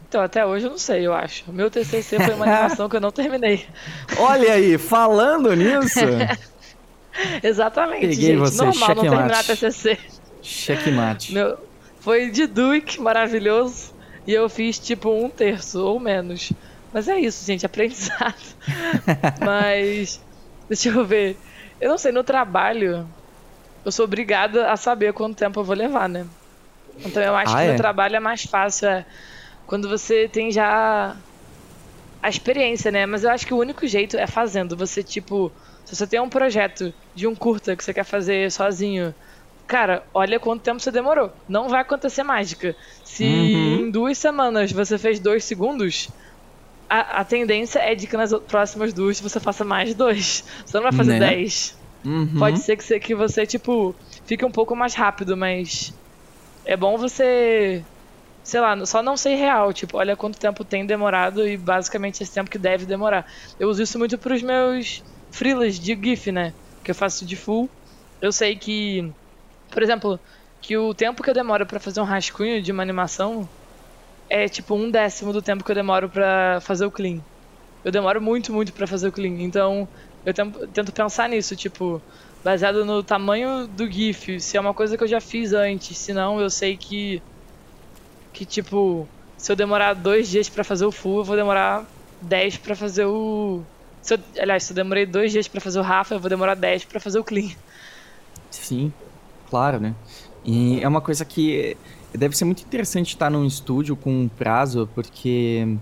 Então, até hoje eu não sei, eu acho. O meu TCC foi uma animação que eu não terminei. Olha aí, falando nisso. Exatamente, Peguei gente. você, Normal não terminar checkmate. TCC. Checkmate. Meu, foi de Duke, maravilhoso. E eu fiz tipo um terço ou menos. Mas é isso, gente, aprendizado. Mas, deixa eu ver. Eu não sei, no trabalho, eu sou obrigada a saber quanto tempo eu vou levar, né? Então eu acho Ah, que é? no trabalho é mais fácil, é. Quando você tem já a experiência, né? Mas eu acho que o único jeito é fazendo. Você, tipo, se você tem um projeto de um curta que você quer fazer sozinho, cara, olha quanto tempo você demorou. Não vai acontecer mágica. Se Uhum. em duas semanas você fez dois segundos, a, a tendência é de que nas próximas duas você faça mais dois. Você não vai fazer Né? dez. Uhum. Pode ser que você, que você, tipo, fique um pouco mais rápido, mas é bom você, sei lá, só não ser real. Tipo, olha quanto tempo tem demorado e basicamente esse tempo que deve demorar. Eu uso isso muito pros meus freelas de GIF, né? Que eu faço de full. Eu sei que, por exemplo, que o tempo que eu demoro pra fazer um rascunho de uma animação é tipo um décimo do tempo que eu demoro pra fazer o clean. Eu demoro muito, muito pra fazer o clean. Então, eu tento, pensar nisso, tipo, baseado no tamanho do GIF, se é uma coisa que eu já fiz antes, se não, eu sei que. Que, tipo, se eu demorar dois dias pra fazer o full, eu vou demorar 10 pra fazer o. Se eu, aliás, se eu demorei dois dias pra fazer o Rafa, eu vou demorar 10 pra fazer o clean. Sim, claro, né? E é uma coisa que deve ser muito interessante estar num estúdio com um prazo, porque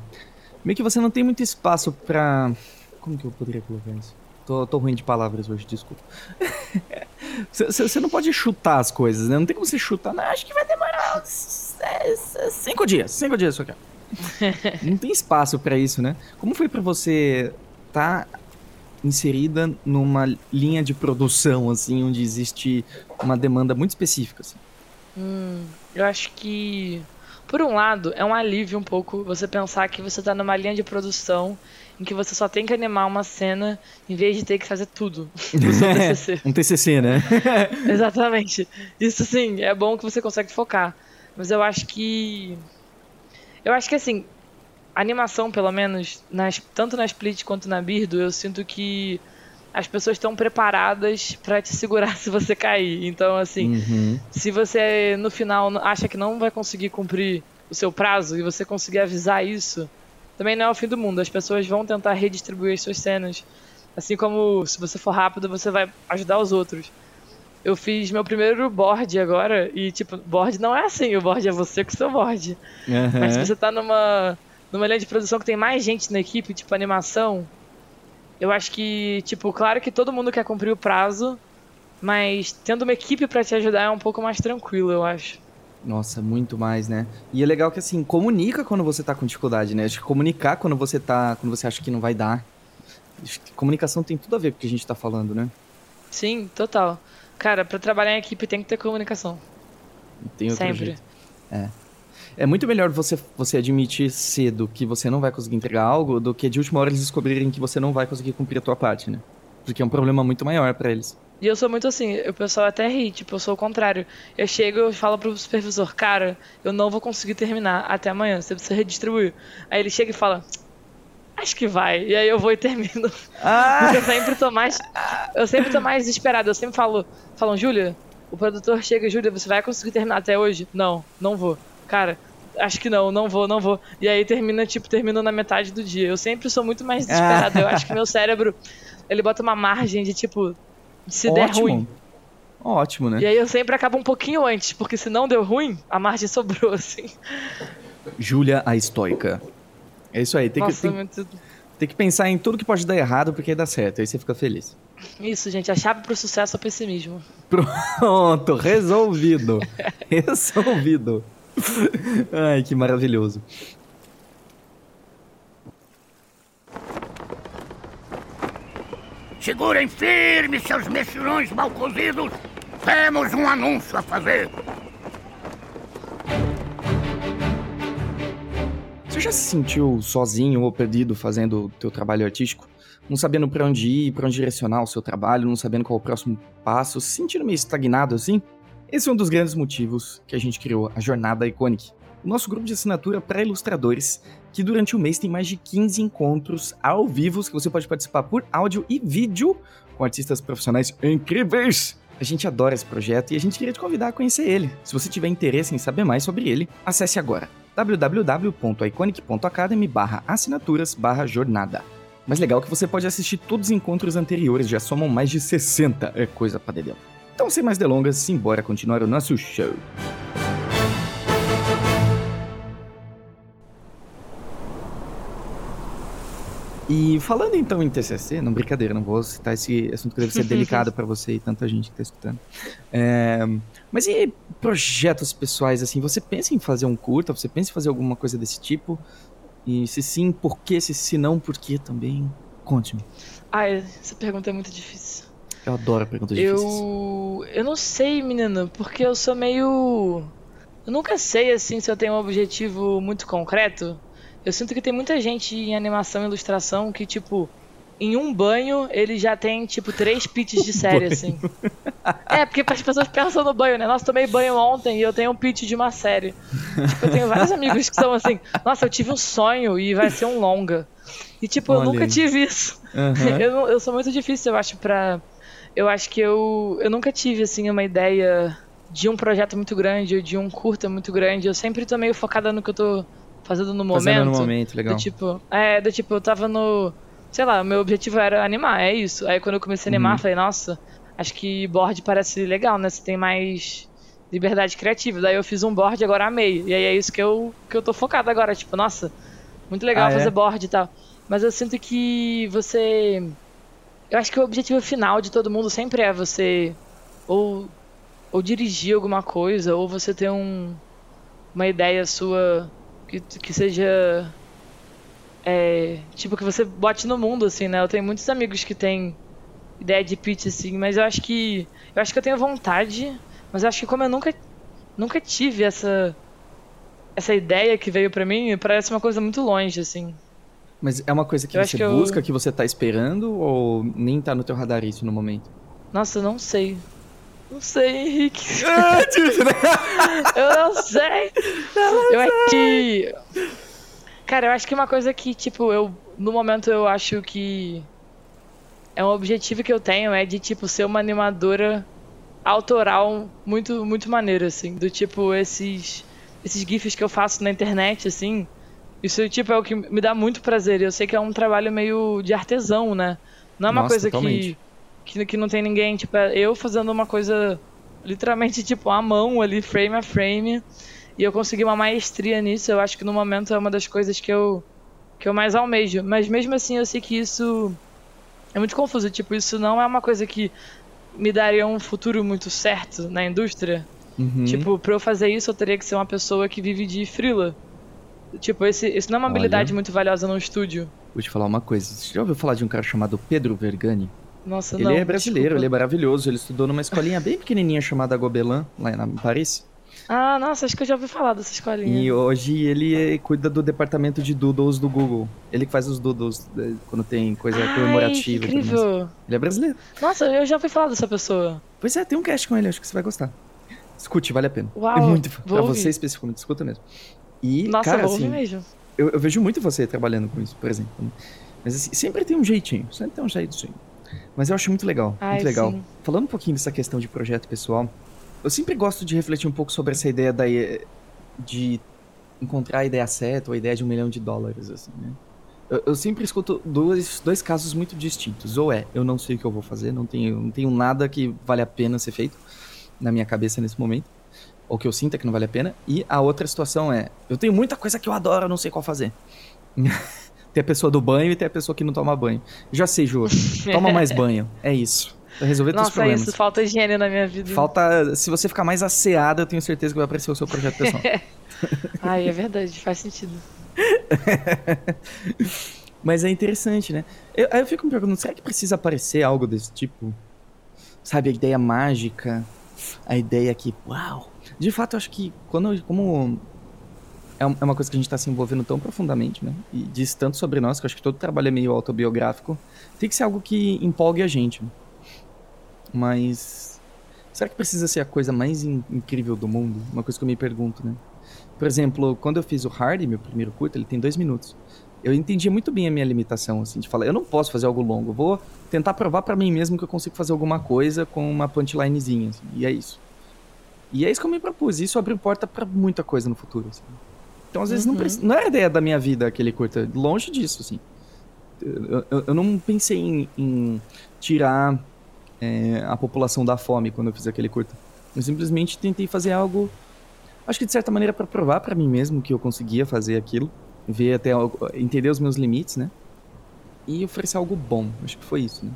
meio que você não tem muito espaço pra. Como que eu poderia colocar isso? Tô, tô ruim de palavras hoje, desculpa. Você- não pode chutar as coisas, né? Não tem como você chutar. Não, acho que vai demorar s- s- cinco dias, cinco dias isso aqui. Não tem espaço pra isso, né? Como foi pra você estar inserida numa linha de produção, assim, onde existe uma demanda muito específica, assim? Eu acho que, por um lado, é um alívio um pouco você pensar que você tá numa linha de produção em que você só tem que animar uma cena em vez de ter que fazer tudo no seu TCC. Um TCC, né? Exatamente. Isso sim, é bom que você consegue focar. Mas eu acho que. Eu acho que assim, a animação, pelo menos, nas, tanto na Split quanto na Birdo, eu sinto que as pessoas estão preparadas pra te segurar se você cair. Então, assim, Uhum. se você no final acha que não vai conseguir cumprir o seu prazo e você conseguir avisar isso, também não é o fim do mundo. As pessoas vão tentar redistribuir as suas cenas. Assim como se você for rápido, você vai ajudar os outros. Eu fiz meu primeiro board agora e, tipo, board não é assim, o board é você com o seu board. Mas se você tá numa, numa linha de produção que tem mais gente na equipe, tipo animação, eu acho que, tipo, claro que todo mundo quer cumprir o prazo, mas tendo uma equipe pra te ajudar é um pouco mais tranquilo, eu acho. Nossa, muito mais, né? E é legal que, assim, comunica quando você tá com dificuldade, né? Acho que comunicar quando você tá. Quando você acha que não vai dar. Acho que comunicação tem tudo a ver com o que a gente tá falando, né? Sim, total. Cara, pra trabalhar em equipe tem que ter comunicação. Não tem outro Sempre. jeito. É muito melhor você, você admitir cedo que você não vai conseguir entregar algo do que de última hora eles descobrirem que você não vai conseguir cumprir a tua parte, né? Porque é um problema muito maior pra eles. E eu sou muito assim, o pessoal até ri, tipo, eu sou o contrário. Eu chego e falo pro supervisor, cara, eu não vou conseguir terminar até amanhã, você precisa redistribuir. Aí ele chega e fala, acho que vai. E aí eu vou e termino. Ah! Porque eu sempre tô mais. Eu sempre tô mais desesperado. Eu sempre falo, falam, Júlia, o produtor chega, Júlia, você vai conseguir terminar até hoje? Não, não vou. Cara, acho que não, não vou, não vou. E aí termina, tipo, termina na metade do dia. Eu sempre sou muito mais desesperado. Eu acho que meu cérebro, ele bota uma margem de tipo, se der Ótimo. ruim. Ótimo, né? E aí eu sempre acabo um pouquinho antes, porque se não deu ruim, a margem sobrou, assim. Júlia a estoica. É isso aí, tem, Nossa, que, tem, muito... tem que pensar em tudo que pode dar errado porque aí dá certo, aí você fica feliz. Isso, gente, a chave pro sucesso é o pessimismo. Pronto, resolvido. resolvido. Ai, que maravilhoso. Segurem firme, seus mexilhões mal cozidos. Temos um anúncio a fazer. Você já se sentiu sozinho ou perdido fazendo o teu trabalho artístico? Não sabendo para onde ir, para onde direcionar o seu trabalho, não sabendo qual é o próximo passo, se sentindo meio estagnado assim? Esse é um dos grandes motivos que a gente criou a Jornada Iconic, o nosso grupo de assinatura para ilustradores, que durante o mês tem mais de 15 encontros ao vivo que você pode participar por áudio e vídeo com artistas profissionais incríveis. A gente adora esse projeto e a gente queria te convidar a conhecer ele. Se você tiver interesse em saber mais sobre ele, acesse agora www.iconic.academy assinaturas jornada. Mas legal que você pode assistir todos os encontros anteriores, já somam mais de 60, é coisa pra dedéu. Então, sem mais delongas, simbora continuar o nosso show. E falando então em TCC, não brincadeira, não vou citar esse assunto que deve ser delicado para você e tanta gente que tá escutando. É, mas e projetos pessoais, assim, você pensa em fazer um curta? Você pensa em fazer alguma coisa desse tipo? E se sim, por quê? Se, se não, por quê também? Conte-me. Ah, essa pergunta é muito difícil. Eu adoro perguntas eu... difíceis. Eu não sei, menina, porque eu sou meio... Eu nunca sei, assim, se eu tenho um objetivo muito concreto. Eu sinto que tem muita gente em animação e ilustração que, tipo, em um banho ele já tem, tipo, três pitches de série, assim. É, porque as pessoas pensam no banho, né? Nossa, tomei banho ontem e eu tenho um pitch de uma série. tipo, eu tenho vários amigos que são assim, nossa, eu tive um sonho e vai ser um longa. E, tipo, Olha eu nunca aí. tive isso. Uhum. Eu, eu sou muito difícil, eu acho, pra. Eu acho que eu, eu nunca tive, assim, uma ideia de um projeto muito grande ou de um curta muito grande. Eu sempre tô meio focada no que eu tô fazendo no momento. Fazendo no momento, legal. Do tipo, é, do tipo, eu tava no. Sei lá, meu objetivo era animar, é isso. Aí quando eu comecei a animar, uhum. falei, nossa, acho que board parece legal, né? Você tem mais liberdade criativa. Daí eu fiz um board e agora amei. E aí é isso que eu, que eu tô focado agora. Tipo, nossa, muito legal ah, fazer é? board e tal. Mas eu sinto que você. Eu acho que o objetivo final de todo mundo sempre é você ou, ou dirigir alguma coisa, ou você ter um, uma ideia sua que, que seja. É, tipo, que você bote no mundo, assim, né? Eu tenho muitos amigos que têm ideia de pitch, assim, mas eu acho que. Eu acho que eu tenho vontade, mas eu acho que como eu nunca, nunca tive essa. Essa ideia que veio para mim, parece uma coisa muito longe, assim. Mas é uma coisa que eu você que busca, eu... que você tá esperando, ou nem tá no teu radar isso no momento? Nossa, eu não sei. Não sei, Henrique. eu não sei. Não eu acho que. Cara, eu acho que uma coisa que, tipo, eu. No momento eu acho que. É um objetivo que eu tenho, é de, tipo, ser uma animadora autoral muito, muito maneiro, assim. Do tipo, esses. Esses GIFs que eu faço na internet, assim. Isso, tipo, é o que me dá muito prazer. Eu sei que é um trabalho meio de artesão, né? Não é uma Nossa, coisa totalmente. que que, que não tem ninguém, tipo, é eu fazendo uma coisa literalmente, tipo, à mão ali, frame a frame. E eu consegui uma maestria nisso. Eu acho que no momento é uma das coisas que eu, que eu mais almejo. Mas mesmo assim, eu sei que isso é muito confuso. Tipo, isso não é uma coisa que me daria um futuro muito certo na indústria. Uhum. Tipo, pra eu fazer isso, eu teria que ser uma pessoa que vive de frila. Tipo, esse, isso não é uma Olha, habilidade muito valiosa no estúdio. Vou te falar uma coisa. Você já ouviu falar de um cara chamado Pedro Vergani? Nossa, ele não, é brasileiro, desculpa. ele é maravilhoso. Ele estudou numa escolinha bem pequenininha chamada Gobelin, lá em Paris. Ah, nossa, acho que eu já ouvi falar dessa escolinha. E hoje ele cuida do departamento de doodles do Google. Ele que faz os doodles né, quando tem coisa Ai, comemorativa. incrível. Ele é brasileiro. Nossa, eu já ouvi falar dessa pessoa. Pois é, tem um cast com ele, acho que você vai gostar. Escute, vale a pena. Uau, é muito pra ouvir. você especificamente, escuta mesmo. E, Nossa, cara, assim, mesmo. Eu, eu, vejo muito você trabalhando com isso, por exemplo. Mas assim, sempre tem um jeitinho, sempre tem um jeitinho. Mas eu acho muito legal, Ai, muito legal. Sim. Falando um pouquinho dessa questão de projeto pessoal, eu sempre gosto de refletir um pouco sobre essa ideia da, de encontrar a ideia certa ou a ideia de um milhão de dólares, assim, né? Eu, eu, sempre escuto dois, dois casos muito distintos. Ou é, eu não sei o que eu vou fazer, não tenho, não tenho nada que vale a pena ser feito na minha cabeça nesse momento. Ou que eu sinta que não vale a pena. E a outra situação é, eu tenho muita coisa que eu adoro, eu não sei qual fazer. Tem a pessoa do banho e tem a pessoa que não toma banho. Já sei, Ju. Toma mais banho. É isso. Pra resolver Nossa, teus problemas. isso. Falta higiene na minha vida. Falta... Se você ficar mais asseada, eu tenho certeza que vai aparecer o seu projeto pessoal. Ai, é verdade. Faz sentido. Mas é interessante, né? Eu, aí eu fico me perguntando, será que precisa aparecer algo desse tipo? Sabe, a ideia mágica, a ideia que, uau! De fato, acho que quando, como é, é uma coisa que a gente está se envolvendo tão profundamente, né? E diz tanto sobre nós, que eu acho que todo trabalho é meio autobiográfico. Tem que ser algo que empolgue a gente. Mas. Será que precisa ser a coisa mais in incrível do mundo? Uma coisa que eu me pergunto, né? Por exemplo, quando eu fiz o Hardy, meu primeiro curto, ele tem dois minutos. Eu entendia muito bem a minha limitação, assim, de falar, eu não posso fazer algo longo, vou tentar provar para mim mesmo que eu consigo fazer alguma coisa com uma punchlinezinha, assim, e é isso. E é isso que eu me propus, isso abriu porta para muita coisa no futuro, assim. Então, às vezes, uhum. não, não era ideia da minha vida aquele curta. Longe disso, assim. Eu, eu, eu não pensei em, em tirar é, a população da fome quando eu fiz aquele curta. Eu simplesmente tentei fazer algo, acho que de certa maneira para provar para mim mesmo que eu conseguia fazer aquilo, ver até entender os meus limites, né? E oferecer algo bom. Acho que foi isso, né?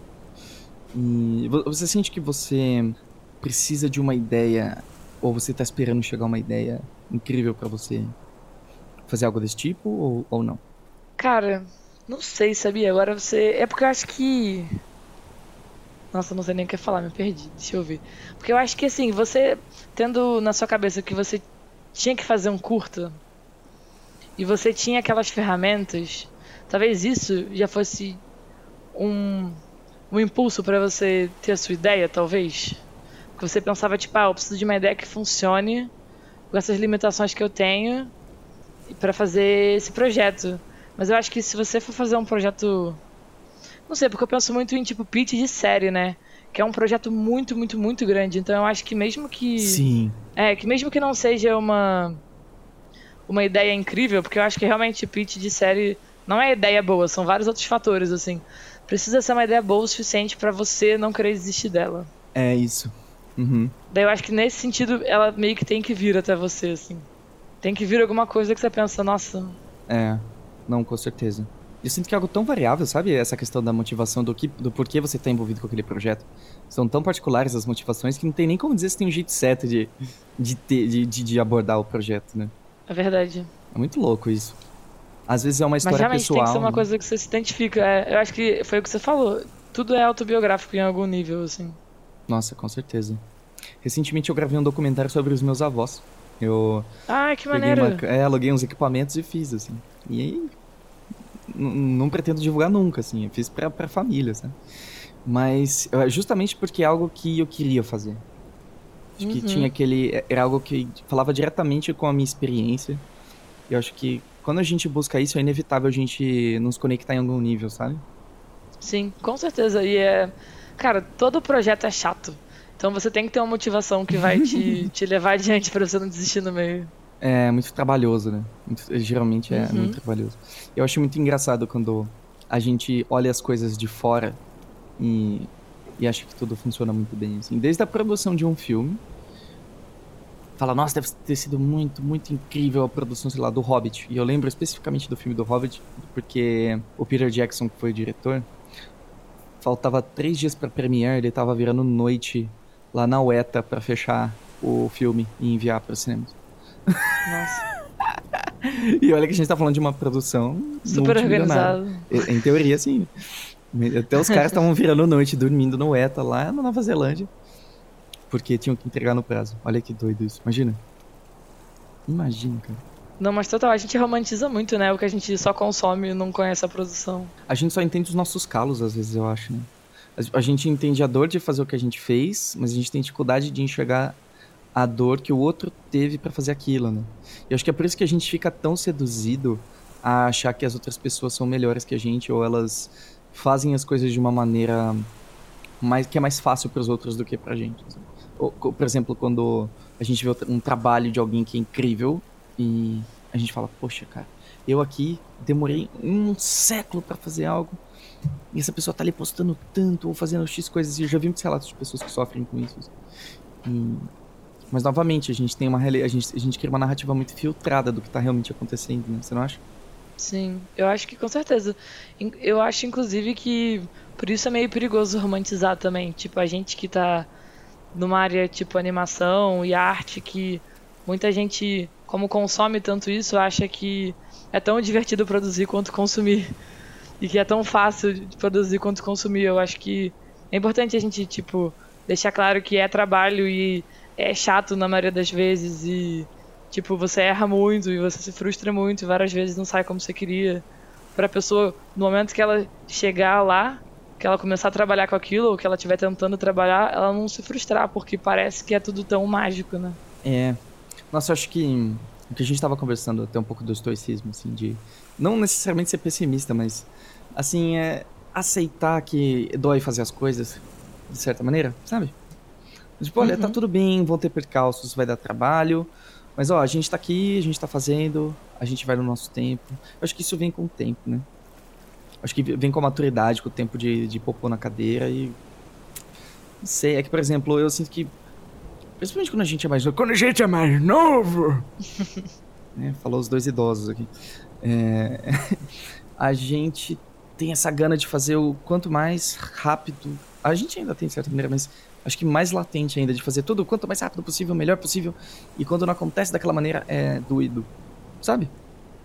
E você sente que você precisa de uma ideia ou você está esperando chegar uma ideia incrível para você fazer algo desse tipo ou, ou não? Cara, não sei, sabia? Agora você. É porque eu acho que. Nossa, não sei nem o que falar, me perdi. Deixa eu ver. Porque eu acho que assim, você tendo na sua cabeça que você tinha que fazer um curta e você tinha aquelas ferramentas, talvez isso já fosse um, um impulso para você ter a sua ideia, talvez. Que você pensava, tipo, ah, eu preciso de uma ideia que funcione com essas limitações que eu tenho para fazer esse projeto. Mas eu acho que se você for fazer um projeto. Não sei, porque eu penso muito em tipo pitch de série, né? Que é um projeto muito, muito, muito grande. Então eu acho que mesmo que. Sim. É, que mesmo que não seja uma. Uma ideia incrível, porque eu acho que realmente pitch de série não é ideia boa, são vários outros fatores, assim. Precisa ser uma ideia boa o suficiente para você não querer desistir dela. É isso. Uhum. Daí eu acho que nesse sentido ela meio que tem que vir até você, assim. Tem que vir alguma coisa que você pensa, nossa. É, não, com certeza. Eu sinto que é algo tão variável, sabe? Essa questão da motivação, do, que, do porquê você está envolvido com aquele projeto. São tão particulares as motivações que não tem nem como dizer se tem um jeito certo de, de, ter, de, de, de abordar o projeto, né? É verdade. É muito louco isso. Às vezes é uma história Mas realmente pessoal. tem que ser uma né? coisa que você se identifica. É, eu acho que foi o que você falou. Tudo é autobiográfico em algum nível, assim. Nossa, com certeza. Recentemente eu gravei um documentário sobre os meus avós. Eu. Ah, que maneiro! Uma, é, aluguei uns equipamentos e fiz, assim. E aí. Não pretendo divulgar nunca, assim. Eu fiz pra, pra família, sabe? Mas justamente porque é algo que eu queria fazer. Acho uhum. que tinha aquele. Era algo que falava diretamente com a minha experiência. Eu acho que quando a gente busca isso, é inevitável a gente nos conectar em algum nível, sabe? Sim, com certeza. E é. Cara, todo projeto é chato. Então você tem que ter uma motivação que vai te, te levar adiante para você não desistir no meio. É muito trabalhoso, né? Muito, geralmente é uhum. muito trabalhoso. Eu acho muito engraçado quando a gente olha as coisas de fora e, e acha que tudo funciona muito bem. Assim. Desde a produção de um filme, fala, nossa, deve ter sido muito, muito incrível a produção, sei lá, do Hobbit. E eu lembro especificamente do filme do Hobbit, porque o Peter Jackson, que foi o diretor, faltava três dias para premiere, ele tava virando noite lá na UETA para fechar o filme e enviar para cinemas. Nossa. e olha que a gente tá falando de uma produção super organizada. Em teoria, sim. Até os caras estavam virando noite dormindo no ETA lá na Nova Zelândia. Porque tinham que entregar no prazo. Olha que doido isso. Imagina. Imagina, cara. Não, mas total, a gente romantiza muito, né? O que a gente só consome e não conhece a produção. A gente só entende os nossos calos, às vezes, eu acho, né? A gente entende a dor de fazer o que a gente fez, mas a gente tem dificuldade de enxergar a dor que o outro teve para fazer aquilo, né? E acho que é por isso que a gente fica tão seduzido a achar que as outras pessoas são melhores que a gente ou elas fazem as coisas de uma maneira mais que é mais fácil para os outros do que para a gente. Ou, por exemplo, quando a gente vê um trabalho de alguém que é incrível e a gente fala, poxa, cara, eu aqui demorei um século para fazer algo e essa pessoa tá ali postando tanto ou fazendo X coisas. E eu já vi muitos relatos de pessoas que sofrem com isso. E... Mas novamente, a gente tem uma a gente, a gente cria uma narrativa muito filtrada do que tá realmente acontecendo, né? Você não acha? Sim, eu acho que com certeza. Eu acho, inclusive, que por isso é meio perigoso romantizar também. Tipo, a gente que tá numa área tipo animação e arte, que muita gente, como consome tanto isso, acha que é tão divertido produzir quanto consumir. e que é tão fácil de produzir quanto consumir. Eu acho que é importante a gente, tipo, deixar claro que é trabalho e é chato na maioria das vezes e, tipo, você erra muito e você se frustra muito e várias vezes não sai como você queria. Pra pessoa, no momento que ela chegar lá, que ela começar a trabalhar com aquilo, ou que ela estiver tentando trabalhar, ela não se frustrar, porque parece que é tudo tão mágico, né? É. Nossa, eu acho que o que a gente estava conversando até um pouco do estoicismo, assim, de não necessariamente ser pessimista, mas assim, é aceitar que dói fazer as coisas de certa maneira, sabe? Tipo, olha, tá uhum. tá tudo bem, vão ter percalços, vai dar trabalho, mas ó, a gente tá aqui, a gente tá fazendo, a gente vai no nosso tempo. Eu acho que isso vem com o tempo, né? Acho que vem com a maturidade, com o tempo de, de popô na cadeira e. Não sei, é que, por exemplo, eu sinto que. Principalmente quando a gente é mais novo. Quando a gente é mais novo! né, falou os dois idosos aqui. É, a gente tem essa gana de fazer o quanto mais rápido. A gente ainda tem de certa maneira, mas acho que mais latente ainda de fazer tudo o quanto mais rápido possível, melhor possível. E quando não acontece daquela maneira, é doído. Sabe?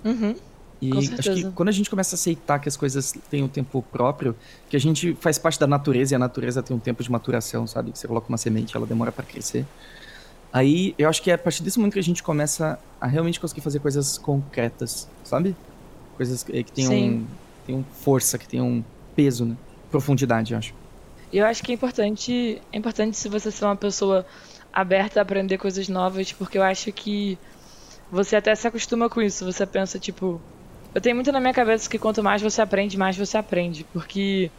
Uhum. E acho que quando a gente começa a aceitar que as coisas têm um tempo próprio, que a gente faz parte da natureza e a natureza tem um tempo de maturação, sabe? Que você coloca uma semente, ela demora para crescer. Aí eu acho que é a partir desse momento que a gente começa a realmente conseguir fazer coisas concretas, sabe? Coisas que tenham, tenham força, que tenham peso, né? Profundidade, eu acho. Eu acho que é importante, é importante se você ser uma pessoa aberta a aprender coisas novas, porque eu acho que você até se acostuma com isso. Você pensa, tipo, eu tenho muito na minha cabeça que quanto mais você aprende, mais você aprende. Porque,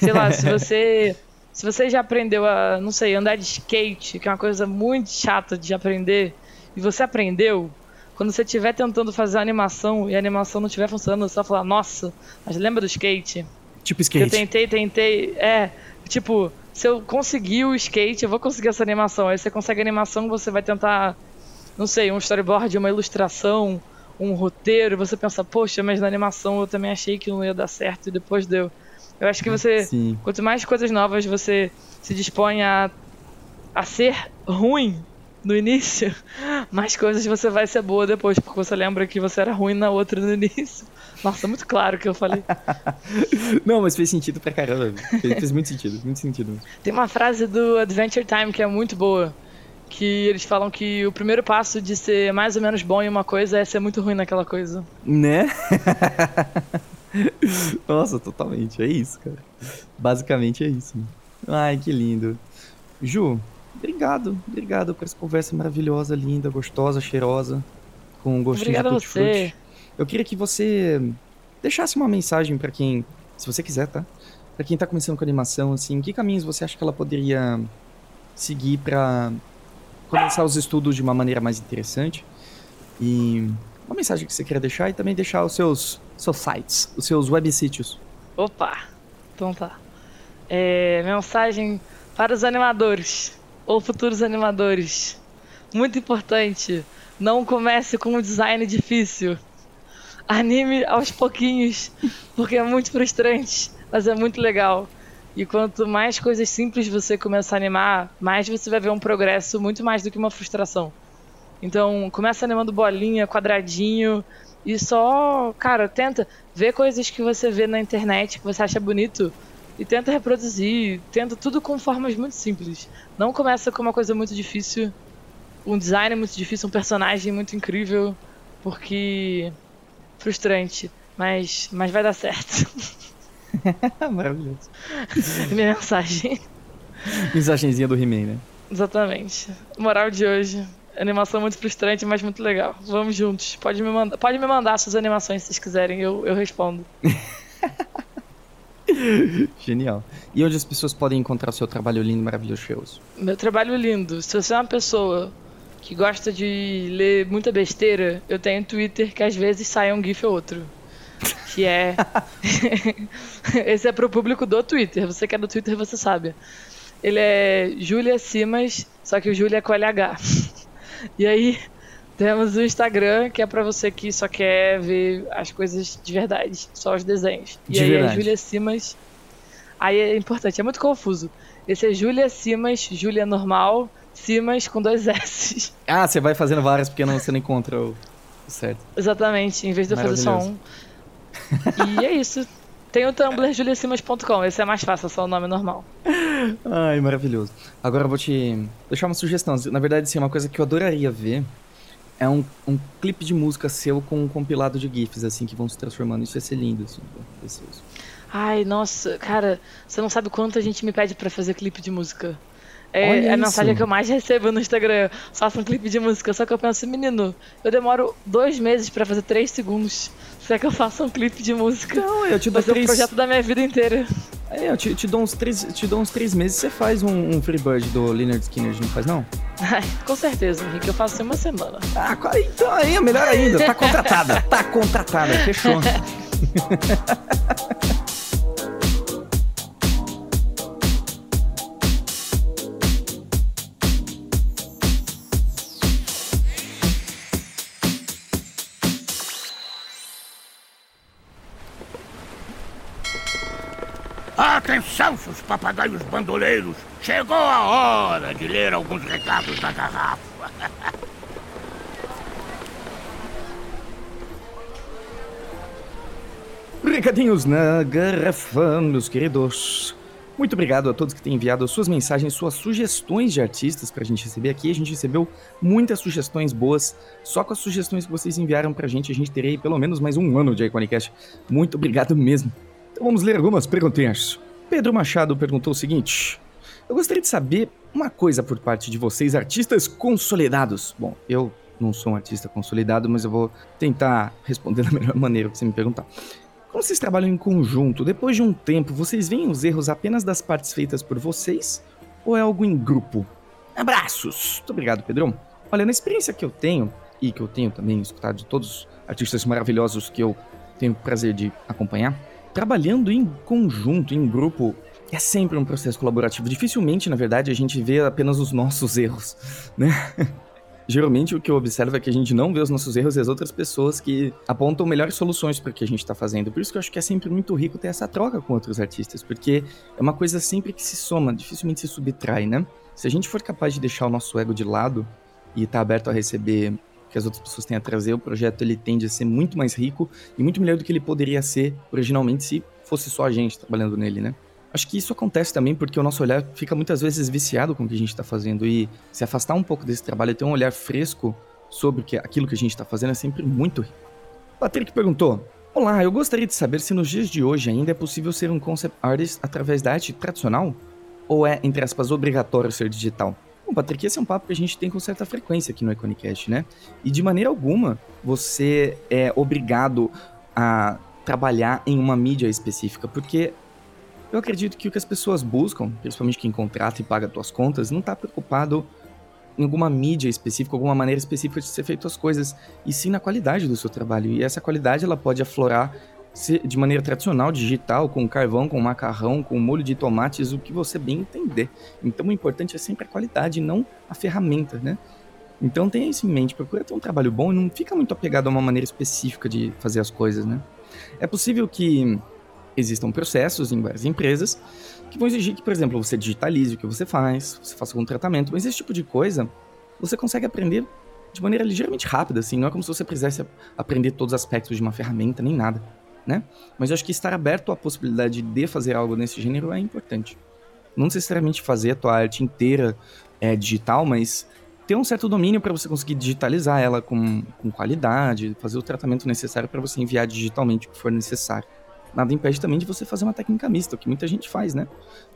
sei lá, se você. Se você já aprendeu a, não sei, andar de skate, que é uma coisa muito chata de aprender, e você aprendeu, quando você estiver tentando fazer a animação e a animação não estiver funcionando, você vai falar, nossa, mas lembra do skate? Tipo skate. Eu tentei, tentei. É, tipo, se eu conseguir o skate, eu vou conseguir essa animação. Aí você consegue a animação, você vai tentar, não sei, um storyboard, uma ilustração, um roteiro, você pensa, poxa, mas na animação eu também achei que não ia dar certo e depois deu. Eu acho que você, Sim. quanto mais coisas novas você se dispõe a, a ser ruim no início, mais coisas você vai ser boa depois, porque você lembra que você era ruim na outra no início. Nossa, muito claro que eu falei. Não, mas fez sentido pra caramba. Fez, fez muito sentido, muito sentido. Tem uma frase do Adventure Time que é muito boa que eles falam que o primeiro passo de ser mais ou menos bom em uma coisa é ser muito ruim naquela coisa. Né? Nossa, totalmente. É isso, cara. Basicamente é isso. Ai, que lindo. Ju, obrigado. Obrigado por essa conversa maravilhosa, linda, gostosa, cheirosa, com um gostinho Obrigada de tutti-frutti. Eu queria que você deixasse uma mensagem para quem, se você quiser, tá? Para quem tá começando com animação, assim, que caminhos você acha que ela poderia seguir para começar os estudos de uma maneira mais interessante. E uma mensagem que você queria deixar e também deixar os seus, seus sites, os seus websítios. Opa! Então tá. É, mensagem para os animadores ou futuros animadores. Muito importante. Não comece com um design difícil. Anime aos pouquinhos, porque é muito frustrante, mas é muito legal. E quanto mais coisas simples você começar a animar, mais você vai ver um progresso muito mais do que uma frustração. Então, começa animando bolinha, quadradinho, e só, cara, tenta ver coisas que você vê na internet que você acha bonito e tenta reproduzir, tenta tudo com formas muito simples. Não começa com uma coisa muito difícil, um design muito difícil, um personagem muito incrível, porque frustrante, mas mas vai dar certo. Maravilhoso. Minha mensagem. Mensagenzinha do He-Man, né? Exatamente. Moral de hoje. Animação muito frustrante, mas muito legal. Vamos juntos. Pode me, manda pode me mandar suas animações se vocês quiserem, eu, eu respondo. Genial. E onde as pessoas podem encontrar o seu trabalho lindo, maravilhoso? Meu trabalho lindo. Se você é uma pessoa que gosta de ler muita besteira, eu tenho Twitter que às vezes sai um GIF ou outro que é. Esse é pro público do Twitter. Você que é do Twitter, você sabe. Ele é Julia Simas, só que o Julia é com LH. E aí temos o Instagram, que é para você que só quer ver as coisas de verdade, só os desenhos. De e aí verdade. é Julia Simas. Aí é importante, é muito confuso. Esse é Julia Simas, Julia normal, Simas com dois S. Ah, você vai fazendo várias porque não, você não encontra o certo. Exatamente, em vez de eu fazer só um. E é isso. Tem o Tumblr juliasimas.com, esse é mais fácil, é só o nome normal. Ai, maravilhoso. Agora eu vou te deixar uma sugestão. Na verdade, sim, uma coisa que eu adoraria ver é um, um clipe de música seu com um compilado de GIFs, assim, que vão se transformando. Isso ia ser lindo, assim, precioso. Ai, nossa, cara, você não sabe quanto a gente me pede para fazer clipe de música. É, é a mensagem que eu mais recebo no Instagram. Faça um clipe de música. Só que eu penso, menino, eu demoro dois meses para fazer três segundos. Será que eu faço um clipe de música? Não, eu te dou Vai três... o projeto da minha vida inteira. É, eu te, te, dou uns três, te dou uns três meses você faz um, um Freebird do Leonard Skinner, não faz não? Ai, com certeza, Henrique, eu faço em uma semana. Ah, então aí, melhor ainda, tá contratada, tá contratada, fechou. Atenção, seus papagaios bandoleiros! Chegou a hora de ler alguns recados da garrafa. Recadinhos na garrafa, meus queridos. Muito obrigado a todos que têm enviado suas mensagens, suas sugestões de artistas pra gente receber aqui. A gente recebeu muitas sugestões boas. Só com as sugestões que vocês enviaram pra gente, a gente teria pelo menos mais um ano de Iconicast. Muito obrigado mesmo. Então vamos ler algumas perguntinhas. Pedro Machado perguntou o seguinte: Eu gostaria de saber uma coisa por parte de vocês, artistas consolidados. Bom, eu não sou um artista consolidado, mas eu vou tentar responder da melhor maneira que você me perguntar. Como vocês trabalham em conjunto, depois de um tempo, vocês veem os erros apenas das partes feitas por vocês ou é algo em grupo? Abraços! Muito obrigado, Pedrão. Olha, na experiência que eu tenho, e que eu tenho também escutado de todos os artistas maravilhosos que eu tenho o prazer de acompanhar, trabalhando em conjunto, em grupo, é sempre um processo colaborativo. Dificilmente, na verdade, a gente vê apenas os nossos erros, né? Geralmente o que eu observo é que a gente não vê os nossos erros e as outras pessoas que apontam melhores soluções para o que a gente está fazendo. Por isso que eu acho que é sempre muito rico ter essa troca com outros artistas, porque é uma coisa sempre que se soma, dificilmente se subtrai, né? Se a gente for capaz de deixar o nosso ego de lado e estar tá aberto a receber que as outras pessoas têm a trazer, o projeto ele tende a ser muito mais rico e muito melhor do que ele poderia ser originalmente se fosse só a gente trabalhando nele, né? Acho que isso acontece também porque o nosso olhar fica muitas vezes viciado com o que a gente está fazendo e se afastar um pouco desse trabalho e ter um olhar fresco sobre aquilo que a gente está fazendo é sempre muito rico. Patrick perguntou: Olá, eu gostaria de saber se nos dias de hoje ainda é possível ser um concept artist através da arte tradicional? Ou é, entre aspas, obrigatório ser digital? Bom, Patrick, esse é um papo que a gente tem com certa frequência aqui no Iconicast, né? E de maneira alguma você é obrigado a trabalhar em uma mídia específica, porque eu acredito que o que as pessoas buscam, principalmente quem contrata e paga suas contas, não está preocupado em alguma mídia específica, alguma maneira específica de ser feito as coisas, e sim na qualidade do seu trabalho. E essa qualidade ela pode aflorar de maneira tradicional, digital, com carvão, com macarrão, com molho de tomates, o que você bem entender. Então o importante é sempre a qualidade, não a ferramenta, né? Então tenha isso em mente, procura ter um trabalho bom e não fica muito apegado a uma maneira específica de fazer as coisas, né? É possível que existam processos em várias empresas que vão exigir que, por exemplo, você digitalize o que você faz, você faça algum tratamento, mas esse tipo de coisa você consegue aprender de maneira ligeiramente rápida, assim, não é como se você precisasse aprender todos os aspectos de uma ferramenta, nem nada né? Mas eu acho que estar aberto à possibilidade de fazer algo nesse gênero é importante. Não necessariamente fazer a tua arte inteira é, digital, mas ter um certo domínio para você conseguir digitalizar ela com, com qualidade, fazer o tratamento necessário para você enviar digitalmente o que for necessário. Nada impede também de você fazer uma técnica mista, o que muita gente faz, né?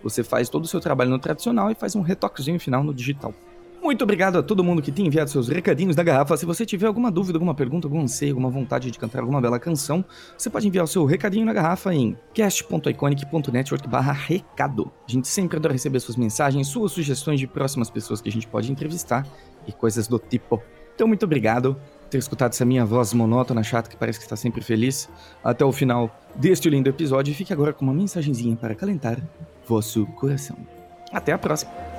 Você faz todo o seu trabalho no tradicional e faz um retoquezinho final no digital. Muito obrigado a todo mundo que tem enviado seus recadinhos da garrafa. Se você tiver alguma dúvida, alguma pergunta, algum anseio, alguma vontade de cantar alguma bela canção, você pode enviar o seu recadinho na garrafa em cast.iconic.network recado. A gente sempre adora receber suas mensagens, suas sugestões de próximas pessoas que a gente pode entrevistar e coisas do tipo. Então, muito obrigado por ter escutado essa minha voz monótona, chata, que parece que está sempre feliz, até o final deste lindo episódio. Fique agora com uma mensagenzinha para calentar vosso coração. Até a próxima!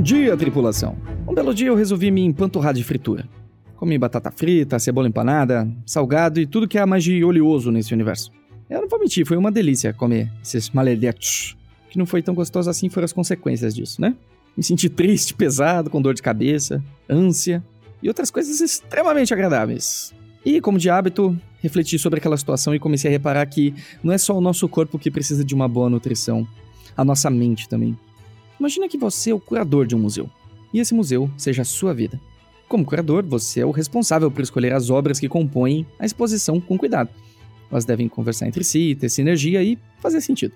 Bom dia, tripulação! Um belo dia eu resolvi me empanturrar de fritura. Comi batata frita, cebola empanada, salgado e tudo que há mais de oleoso nesse universo. Eu não vou mentir, foi uma delícia comer esses maledetos. Que não foi tão gostoso assim foram as consequências disso, né? me senti triste, pesado, com dor de cabeça, ânsia e outras coisas extremamente agradáveis. E, como de hábito, refleti sobre aquela situação e comecei a reparar que não é só o nosso corpo que precisa de uma boa nutrição, a nossa mente também. Imagina que você é o curador de um museu e esse museu seja a sua vida. Como curador, você é o responsável por escolher as obras que compõem a exposição com cuidado. Elas devem conversar entre si, ter sinergia e fazer sentido.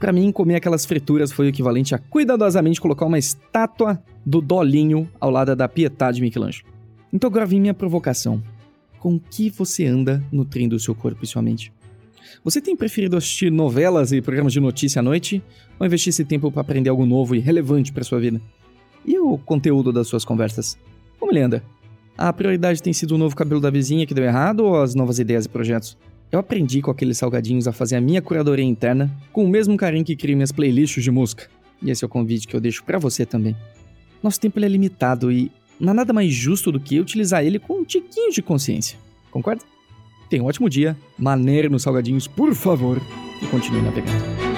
Para mim, comer aquelas frituras foi o equivalente a cuidadosamente colocar uma estátua do Dolinho ao lado da Pietà de Michelangelo. Então agora vem minha provocação. Com que você anda nutrindo o seu corpo e sua mente? Você tem preferido assistir novelas e programas de notícia à noite ou investir esse tempo para aprender algo novo e relevante para sua vida? E o conteúdo das suas conversas? Como ele anda? A prioridade tem sido o novo cabelo da vizinha que deu errado ou as novas ideias e projetos? Eu aprendi com aqueles salgadinhos a fazer a minha curadoria interna com o mesmo carinho que crio minhas playlists de música. E esse é o convite que eu deixo para você também. Nosso tempo é limitado e não há nada mais justo do que utilizar ele com um tiquinho de consciência. Concorda? Tenha um ótimo dia, maneiro nos salgadinhos, por favor, e continue navegando.